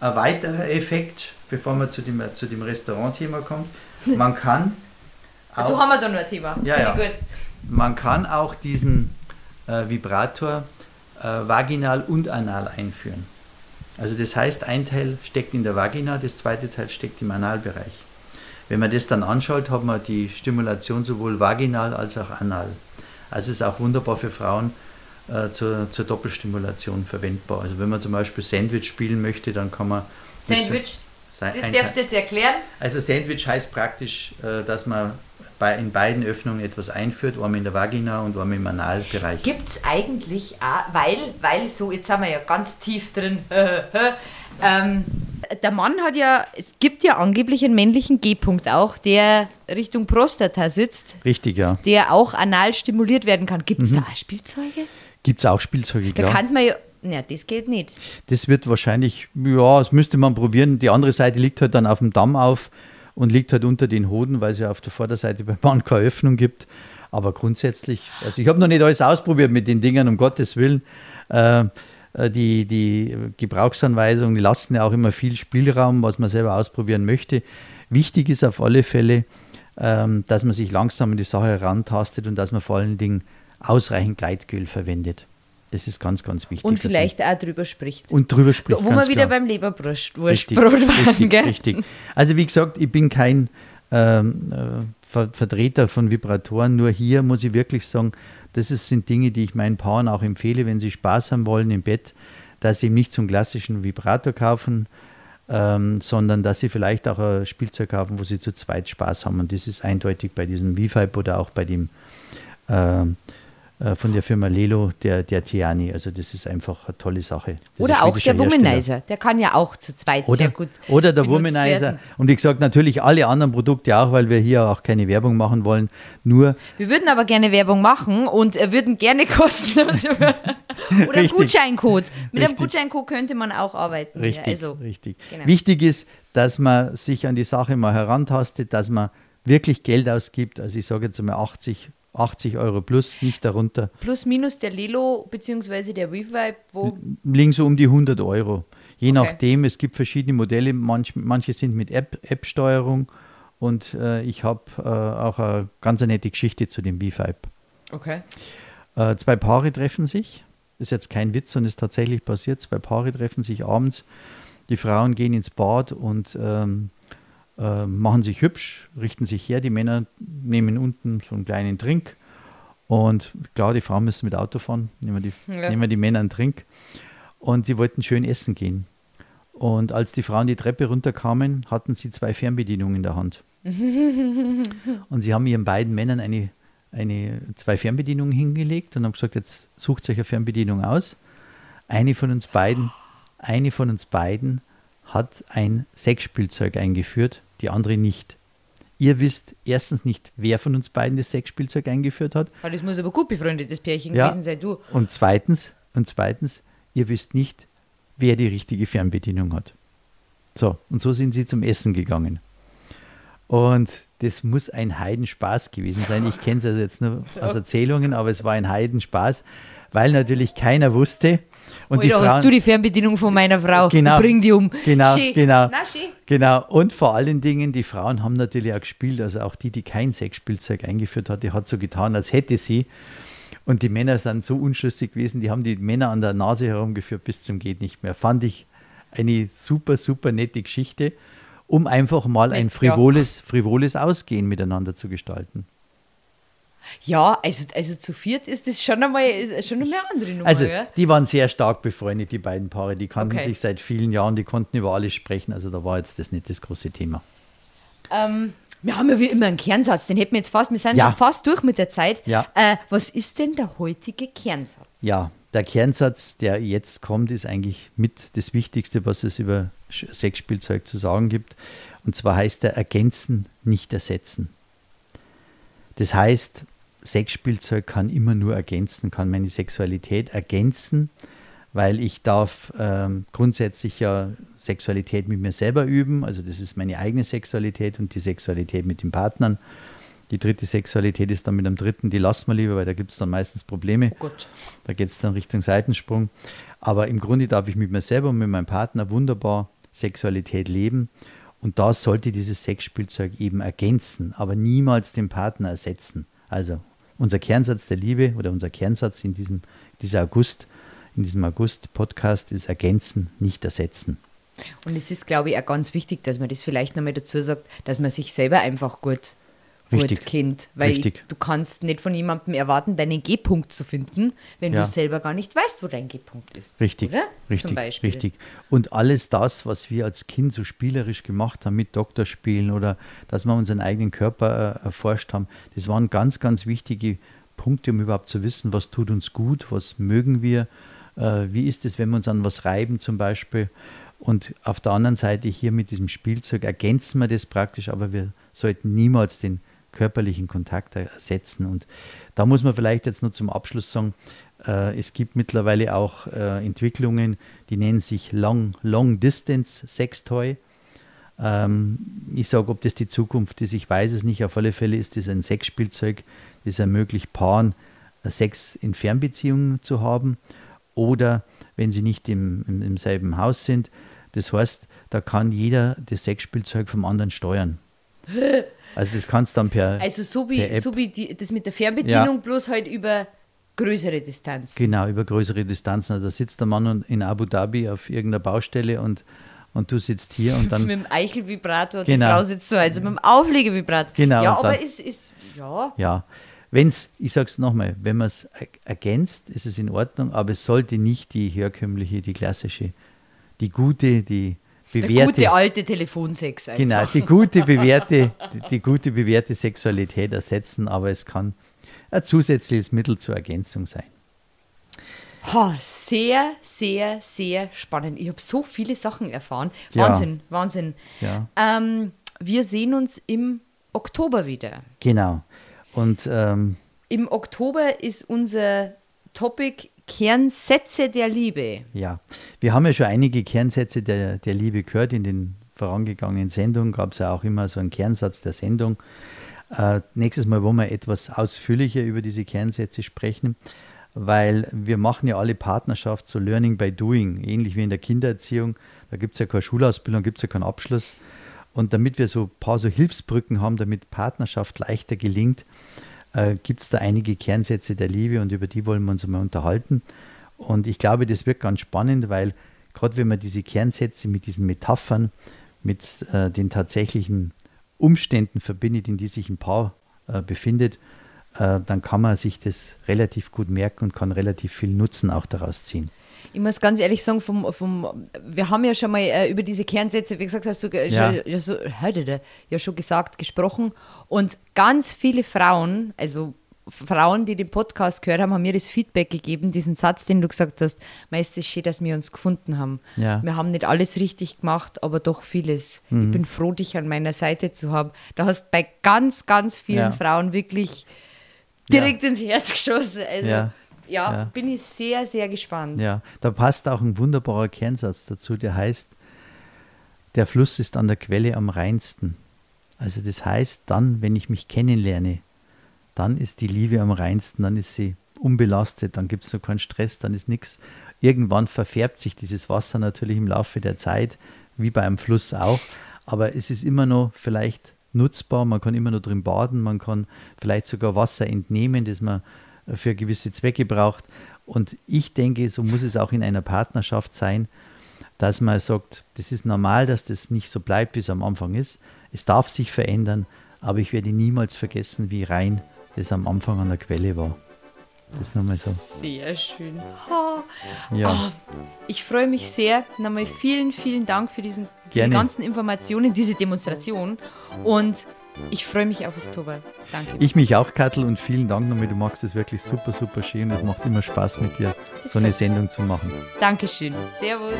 Speaker 2: Ein weiterer Effekt, bevor man zu dem, zu dem Restaurantthema kommt, man kann auch,
Speaker 1: So haben wir da noch ein Thema.
Speaker 2: Ja, ja. man kann auch diesen äh, Vibrator äh, vaginal und anal einführen. Also das heißt, ein Teil steckt in der Vagina, das zweite Teil steckt im Analbereich. Wenn man das dann anschaut, hat man die Stimulation sowohl vaginal als auch anal. Also ist auch wunderbar für Frauen äh, zur, zur Doppelstimulation verwendbar. Also wenn man zum Beispiel Sandwich spielen möchte, dann kann man... so-
Speaker 1: Sandwich,
Speaker 2: Sa-
Speaker 1: das darfst du jetzt erklären.
Speaker 2: also Sandwich heißt praktisch, äh, dass man bei, in beiden Öffnungen etwas einführt, einmal in der Vagina und einmal im Analbereich.
Speaker 1: Gibt es eigentlich auch, weil, weil so, jetzt sind wir ja ganz tief drin, ähm, der Mann hat ja, es gibt ja angeblich einen männlichen G-Punkt auch, der Richtung Prostata sitzt,
Speaker 2: Richtig, ja.
Speaker 1: der auch anal stimuliert werden kann. Gibt es
Speaker 2: Mhm.
Speaker 1: da auch Spielzeuge?
Speaker 2: Gibt es auch Spielzeuge,
Speaker 1: Da
Speaker 2: klar.
Speaker 1: kann man ja, na, das geht nicht.
Speaker 2: Das wird wahrscheinlich, ja, das müsste man probieren. Die andere Seite liegt halt dann auf dem Damm auf und liegt halt unter den Hoden, weil es ja auf der Vorderseite beim Mann keine Öffnung gibt. Aber grundsätzlich, also ich habe noch nicht alles ausprobiert mit den Dingern, um Gottes Willen. Äh, die, die Gebrauchsanweisungen, die lassen ja auch immer viel Spielraum, was man selber ausprobieren möchte. Wichtig ist auf alle Fälle, ähm, dass man sich langsam an die Sache herantastet und dass man vor allen Dingen ausreichend Gleitöl verwendet. Das ist ganz, ganz wichtig.
Speaker 1: Und vielleicht auch drüber spricht.
Speaker 2: und drüber spricht.
Speaker 1: Wo wir wieder
Speaker 2: klar.
Speaker 1: beim Leberwurstbrot
Speaker 2: richtig,
Speaker 1: waren,
Speaker 2: richtig,
Speaker 1: gell?
Speaker 2: richtig. Also wie gesagt, ich bin kein ähm, äh, Ver Vertreter von Vibratoren, nur hier muss ich wirklich sagen, das ist, sind Dinge, die ich meinen Paaren auch empfehle, wenn sie Spaß haben wollen im Bett, dass sie nicht zum klassischen Vibrator kaufen, ähm, sondern dass sie vielleicht auch ein Spielzeug kaufen, wo sie zu zweit Spaß haben. Und das ist eindeutig bei diesem V-Vibe oder auch bei dem äh, von der Firma Lelo, der, der Tiani. Also das ist einfach eine tolle Sache. Das
Speaker 1: Oder auch der
Speaker 2: Hersteller.
Speaker 1: Womanizer. Der kann ja auch zu zweit
Speaker 2: Oder,
Speaker 1: sehr gut
Speaker 2: oder der Womanizer.
Speaker 1: werden.
Speaker 2: Und wie gesagt, natürlich alle anderen Produkte auch, weil wir hier auch keine Werbung machen wollen. Nur,
Speaker 1: Wir würden aber gerne Werbung machen und äh, würden gerne kostenlos oder
Speaker 2: Richtig.
Speaker 1: Gutscheincode. Mit einem
Speaker 2: Richtig.
Speaker 1: Gutscheincode könnte man auch arbeiten.
Speaker 2: richtig,
Speaker 1: Ja, also,
Speaker 2: richtig.
Speaker 1: genau.
Speaker 2: Wichtig ist, dass man sich an die Sache mal herantastet, dass man wirklich Geld ausgibt. Also ich sage jetzt einmal 80, 80 Euro plus, nicht darunter.
Speaker 1: plus minus der Lelo bzw. der WeVibe, wo
Speaker 2: Liegen so um die 100 Euro. Je
Speaker 1: Okay.
Speaker 2: nachdem, es gibt verschiedene Modelle, manch, manche sind mit App- App-Steuerung und äh, ich habe äh, auch eine ganz eine nette Geschichte zu dem V-Vibe.
Speaker 1: Okay.
Speaker 2: Äh, zwei Paare treffen sich. Ist jetzt kein Witz, sondern ist tatsächlich passiert. Zwei Paare treffen sich abends. Die Frauen gehen ins Bad und ähm, äh, machen sich hübsch, richten sich her. Die Männer nehmen unten so einen kleinen Trink. Und klar, die Frauen müssen mit Auto fahren. Nehmen wir die,
Speaker 1: Ja.
Speaker 2: nehmen die Männer einen Trink. Und sie wollten schön essen gehen. Und als die Frauen die Treppe runterkamen, hatten sie zwei Fernbedienungen in der Hand. Und sie haben ihren beiden Männern eine, eine, zwei Fernbedienungen hingelegt und haben gesagt, jetzt sucht euch eine Fernbedienung aus. Eine von uns beiden, eine von uns beiden hat ein Sexspielzeug eingeführt, die andere nicht. Ihr wisst erstens nicht, wer von uns beiden das Sexspielzeug eingeführt hat.
Speaker 1: Das muss aber gut befreundetes Pärchen
Speaker 2: Ja.
Speaker 1: gewesen sein, du.
Speaker 2: Und zweitens, und zweitens, ihr wisst nicht, wer die richtige Fernbedienung hat. So, und so sind sie zum Essen gegangen. Und das muss ein Heidenspaß gewesen sein. Ich kenne es also jetzt nur aus Erzählungen, aber es war ein Heidenspaß, weil natürlich keiner wusste. Und die
Speaker 1: Oder
Speaker 2: Frauen,
Speaker 1: hast du die Fernbedienung von meiner Frau?
Speaker 2: Genau.
Speaker 1: Bring die um.
Speaker 2: Genau,
Speaker 1: Schön.
Speaker 2: genau.
Speaker 1: Na, schön.
Speaker 2: Genau, und vor allen Dingen, die Frauen haben natürlich auch gespielt, also auch die, die kein Sexspielzeug eingeführt hat, die hat so getan, als hätte sie. Und die Männer sind so unschlüssig gewesen, die haben die Männer an der Nase herumgeführt bis zum geht nicht mehr. Fand ich eine super, super nette Geschichte, um einfach mal ein frivoles, frivoles Ausgehen miteinander zu gestalten.
Speaker 1: Ja, also, also zu viert ist das schon einmal schon einmal eine andere Nummer.
Speaker 2: Also,
Speaker 1: ja?
Speaker 2: die waren sehr stark befreundet, die beiden Paare. Die kannten
Speaker 1: Okay.
Speaker 2: sich seit vielen Jahren, die konnten über alles sprechen. Also, da war jetzt das nicht das große Thema.
Speaker 1: ähm, wir haben ja wie immer einen Kernsatz, den hätten wir jetzt fast, wir sind
Speaker 2: Ja.
Speaker 1: schon fast durch mit der Zeit.
Speaker 2: Ja.
Speaker 1: Äh, was ist denn der heutige Kernsatz?
Speaker 2: Ja, der Kernsatz, der jetzt kommt, ist eigentlich mit das Wichtigste, was es über Sexspielzeug zu sagen gibt. Und zwar heißt er ergänzen, nicht ersetzen. Das heißt, Sexspielzeug kann immer nur ergänzen, kann meine Sexualität ergänzen, weil ich darf ähm, grundsätzlich ja Sexualität mit mir selber üben, also das ist meine eigene Sexualität und die Sexualität mit den Partnern. Die dritte Sexualität ist dann mit dem dritten, die lassen wir lieber, weil da gibt es dann meistens Probleme. Oh da geht es dann Richtung Seitensprung. Aber im Grunde darf ich mit mir selber und mit meinem Partner wunderbar Sexualität leben. Und da sollte dieses Sexspielzeug eben ergänzen, aber niemals den Partner ersetzen. Also unser Kernsatz der Liebe oder unser Kernsatz in diesem dieser August, in diesem August-Podcast ist ergänzen, nicht ersetzen.
Speaker 1: Und es ist, glaube ich, auch ganz wichtig, dass man das vielleicht nochmal dazu sagt, dass man sich selber einfach gut Richtig. gut kennt. Weil Richtig. du kannst nicht von jemandem erwarten, deinen G-Punkt zu finden, wenn ja. du selber gar nicht weißt, wo dein G-Punkt ist.
Speaker 2: Richtig. Oder? Richtig. Zum Beispiel. Richtig. Und alles das, was wir als Kind so spielerisch gemacht haben mit Doktorspielen oder dass wir unseren eigenen Körper äh, erforscht haben, das waren ganz, ganz wichtige Punkte, um überhaupt zu wissen, was tut uns gut, was mögen wir, äh, wie ist es, wenn wir uns an was reiben zum Beispiel. Und auf der anderen Seite hier mit diesem Spielzeug ergänzen wir das praktisch, aber wir sollten niemals den körperlichen Kontakt ersetzen. Und da muss man vielleicht jetzt nur zum Abschluss sagen, äh, es gibt mittlerweile auch äh, Entwicklungen, die nennen sich Long, Long Distance Sextoy. Ähm, ich sage, ob das die Zukunft ist, ich weiß es nicht. Auf alle Fälle ist das ein Sexspielzeug, das ermöglicht Paaren, äh, Sex in Fernbeziehungen zu haben oder wenn sie nicht im, im, im selben Haus sind. Das heißt, da kann jeder das Sexspielzeug vom anderen steuern. Also das kannst du dann per
Speaker 1: Also so wie, so wie die, das mit der Fernbedienung, ja. bloß halt über größere Distanzen.
Speaker 2: Genau, über größere Distanzen. Also da sitzt der Mann in Abu Dhabi auf irgendeiner Baustelle und, und du sitzt hier und dann...
Speaker 1: mit dem Eichelvibrator genau. die Frau sitzt so, also mit dem Auflegevibrator.
Speaker 2: Genau.
Speaker 1: Ja, aber es ist, ja...
Speaker 2: Ja, wenn es, ich sage es nochmal, wenn man es ergänzt, ist es in Ordnung, aber es sollte nicht die herkömmliche, die klassische, die gute, die bewährte. Der
Speaker 1: gute alte Telefonsex
Speaker 2: einfach. Genau, die gute, bewährte, die, die, gute bewährte Sexualität ersetzen, aber es kann ein zusätzliches Mittel zur Ergänzung sein.
Speaker 1: Oh, sehr, sehr, sehr spannend. Ich habe so viele Sachen erfahren. Wahnsinn, ja. Wahnsinn. Ja. Ähm, wir sehen uns im Oktober wieder.
Speaker 2: Genau. Und ähm,
Speaker 1: im Oktober ist unser Topic Kernsätze der Liebe.
Speaker 2: Ja, wir haben ja schon einige Kernsätze der, der Liebe gehört. In den vorangegangenen Sendungen gab es ja auch immer so einen Kernsatz der Sendung. Äh, nächstes Mal wollen wir etwas ausführlicher über diese Kernsätze sprechen, weil wir machen ja alle Partnerschaft so Learning by Doing, ähnlich wie in der Kindererziehung. Da gibt es ja keine Schulausbildung, gibt es ja keinen Abschluss. Und damit wir so ein paar so Hilfsbrücken haben, damit Partnerschaft leichter gelingt, äh, gibt es da einige Kernsätze der Liebe und über die wollen wir uns mal unterhalten. Und ich glaube, das wird ganz spannend, weil gerade wenn man diese Kernsätze mit diesen Metaphern, mit äh, den tatsächlichen Umständen verbindet, in die sich ein Paar äh, befindet, äh, dann kann man sich das relativ gut merken und kann relativ viel Nutzen auch daraus ziehen.
Speaker 1: Ich muss ganz ehrlich sagen, vom, vom, wir haben ja schon mal äh, über diese Kernsätze, wie gesagt, hast du ja. Schon, ja, so, ja schon gesagt, gesprochen. Und ganz viele Frauen, also Frauen, die den Podcast gehört haben, haben mir das Feedback gegeben, diesen Satz, den du gesagt hast, meist ist schön, dass wir uns gefunden haben. Ja. Wir haben nicht alles richtig gemacht, aber doch vieles. Mhm. Ich bin froh, dich an meiner Seite zu haben. Da hast bei ganz, ganz vielen ja. Frauen wirklich direkt ja. ins Herz geschossen. Also ja. Ja, bin ich sehr, sehr gespannt.
Speaker 2: Ja, da passt auch ein wunderbarer Kernsatz dazu, der heißt, der Fluss ist an der Quelle am reinsten. Also das heißt, dann, wenn ich mich kennenlerne, dann ist die Liebe am reinsten, dann ist sie unbelastet, dann gibt es so keinen Stress, dann ist nichts. Irgendwann verfärbt sich dieses Wasser natürlich im Laufe der Zeit, wie bei einem Fluss auch, aber es ist immer noch vielleicht nutzbar, man kann immer noch drin baden, man kann vielleicht sogar Wasser entnehmen, das man für gewisse Zwecke braucht. Und ich denke, so muss es auch in einer Partnerschaft sein, dass man sagt, das ist normal, dass das nicht so bleibt, wie es am Anfang ist. Es darf sich verändern, aber ich werde niemals vergessen, wie rein das am Anfang an der Quelle war. Das nochmal so.
Speaker 1: Sehr schön. Ha. Ja. Oh, ich freue mich sehr. Nochmal vielen, vielen Dank für diesen, diese ganzen Informationen, diese Demonstration. Und ich freue mich auf Oktober. Danke.
Speaker 2: Ich mich auch, Kattel, und vielen Dank nochmal. Du machst es wirklich super, super schön. Es macht immer Spaß mit dir, das so eine Sendung zu machen.
Speaker 1: Dankeschön. Servus.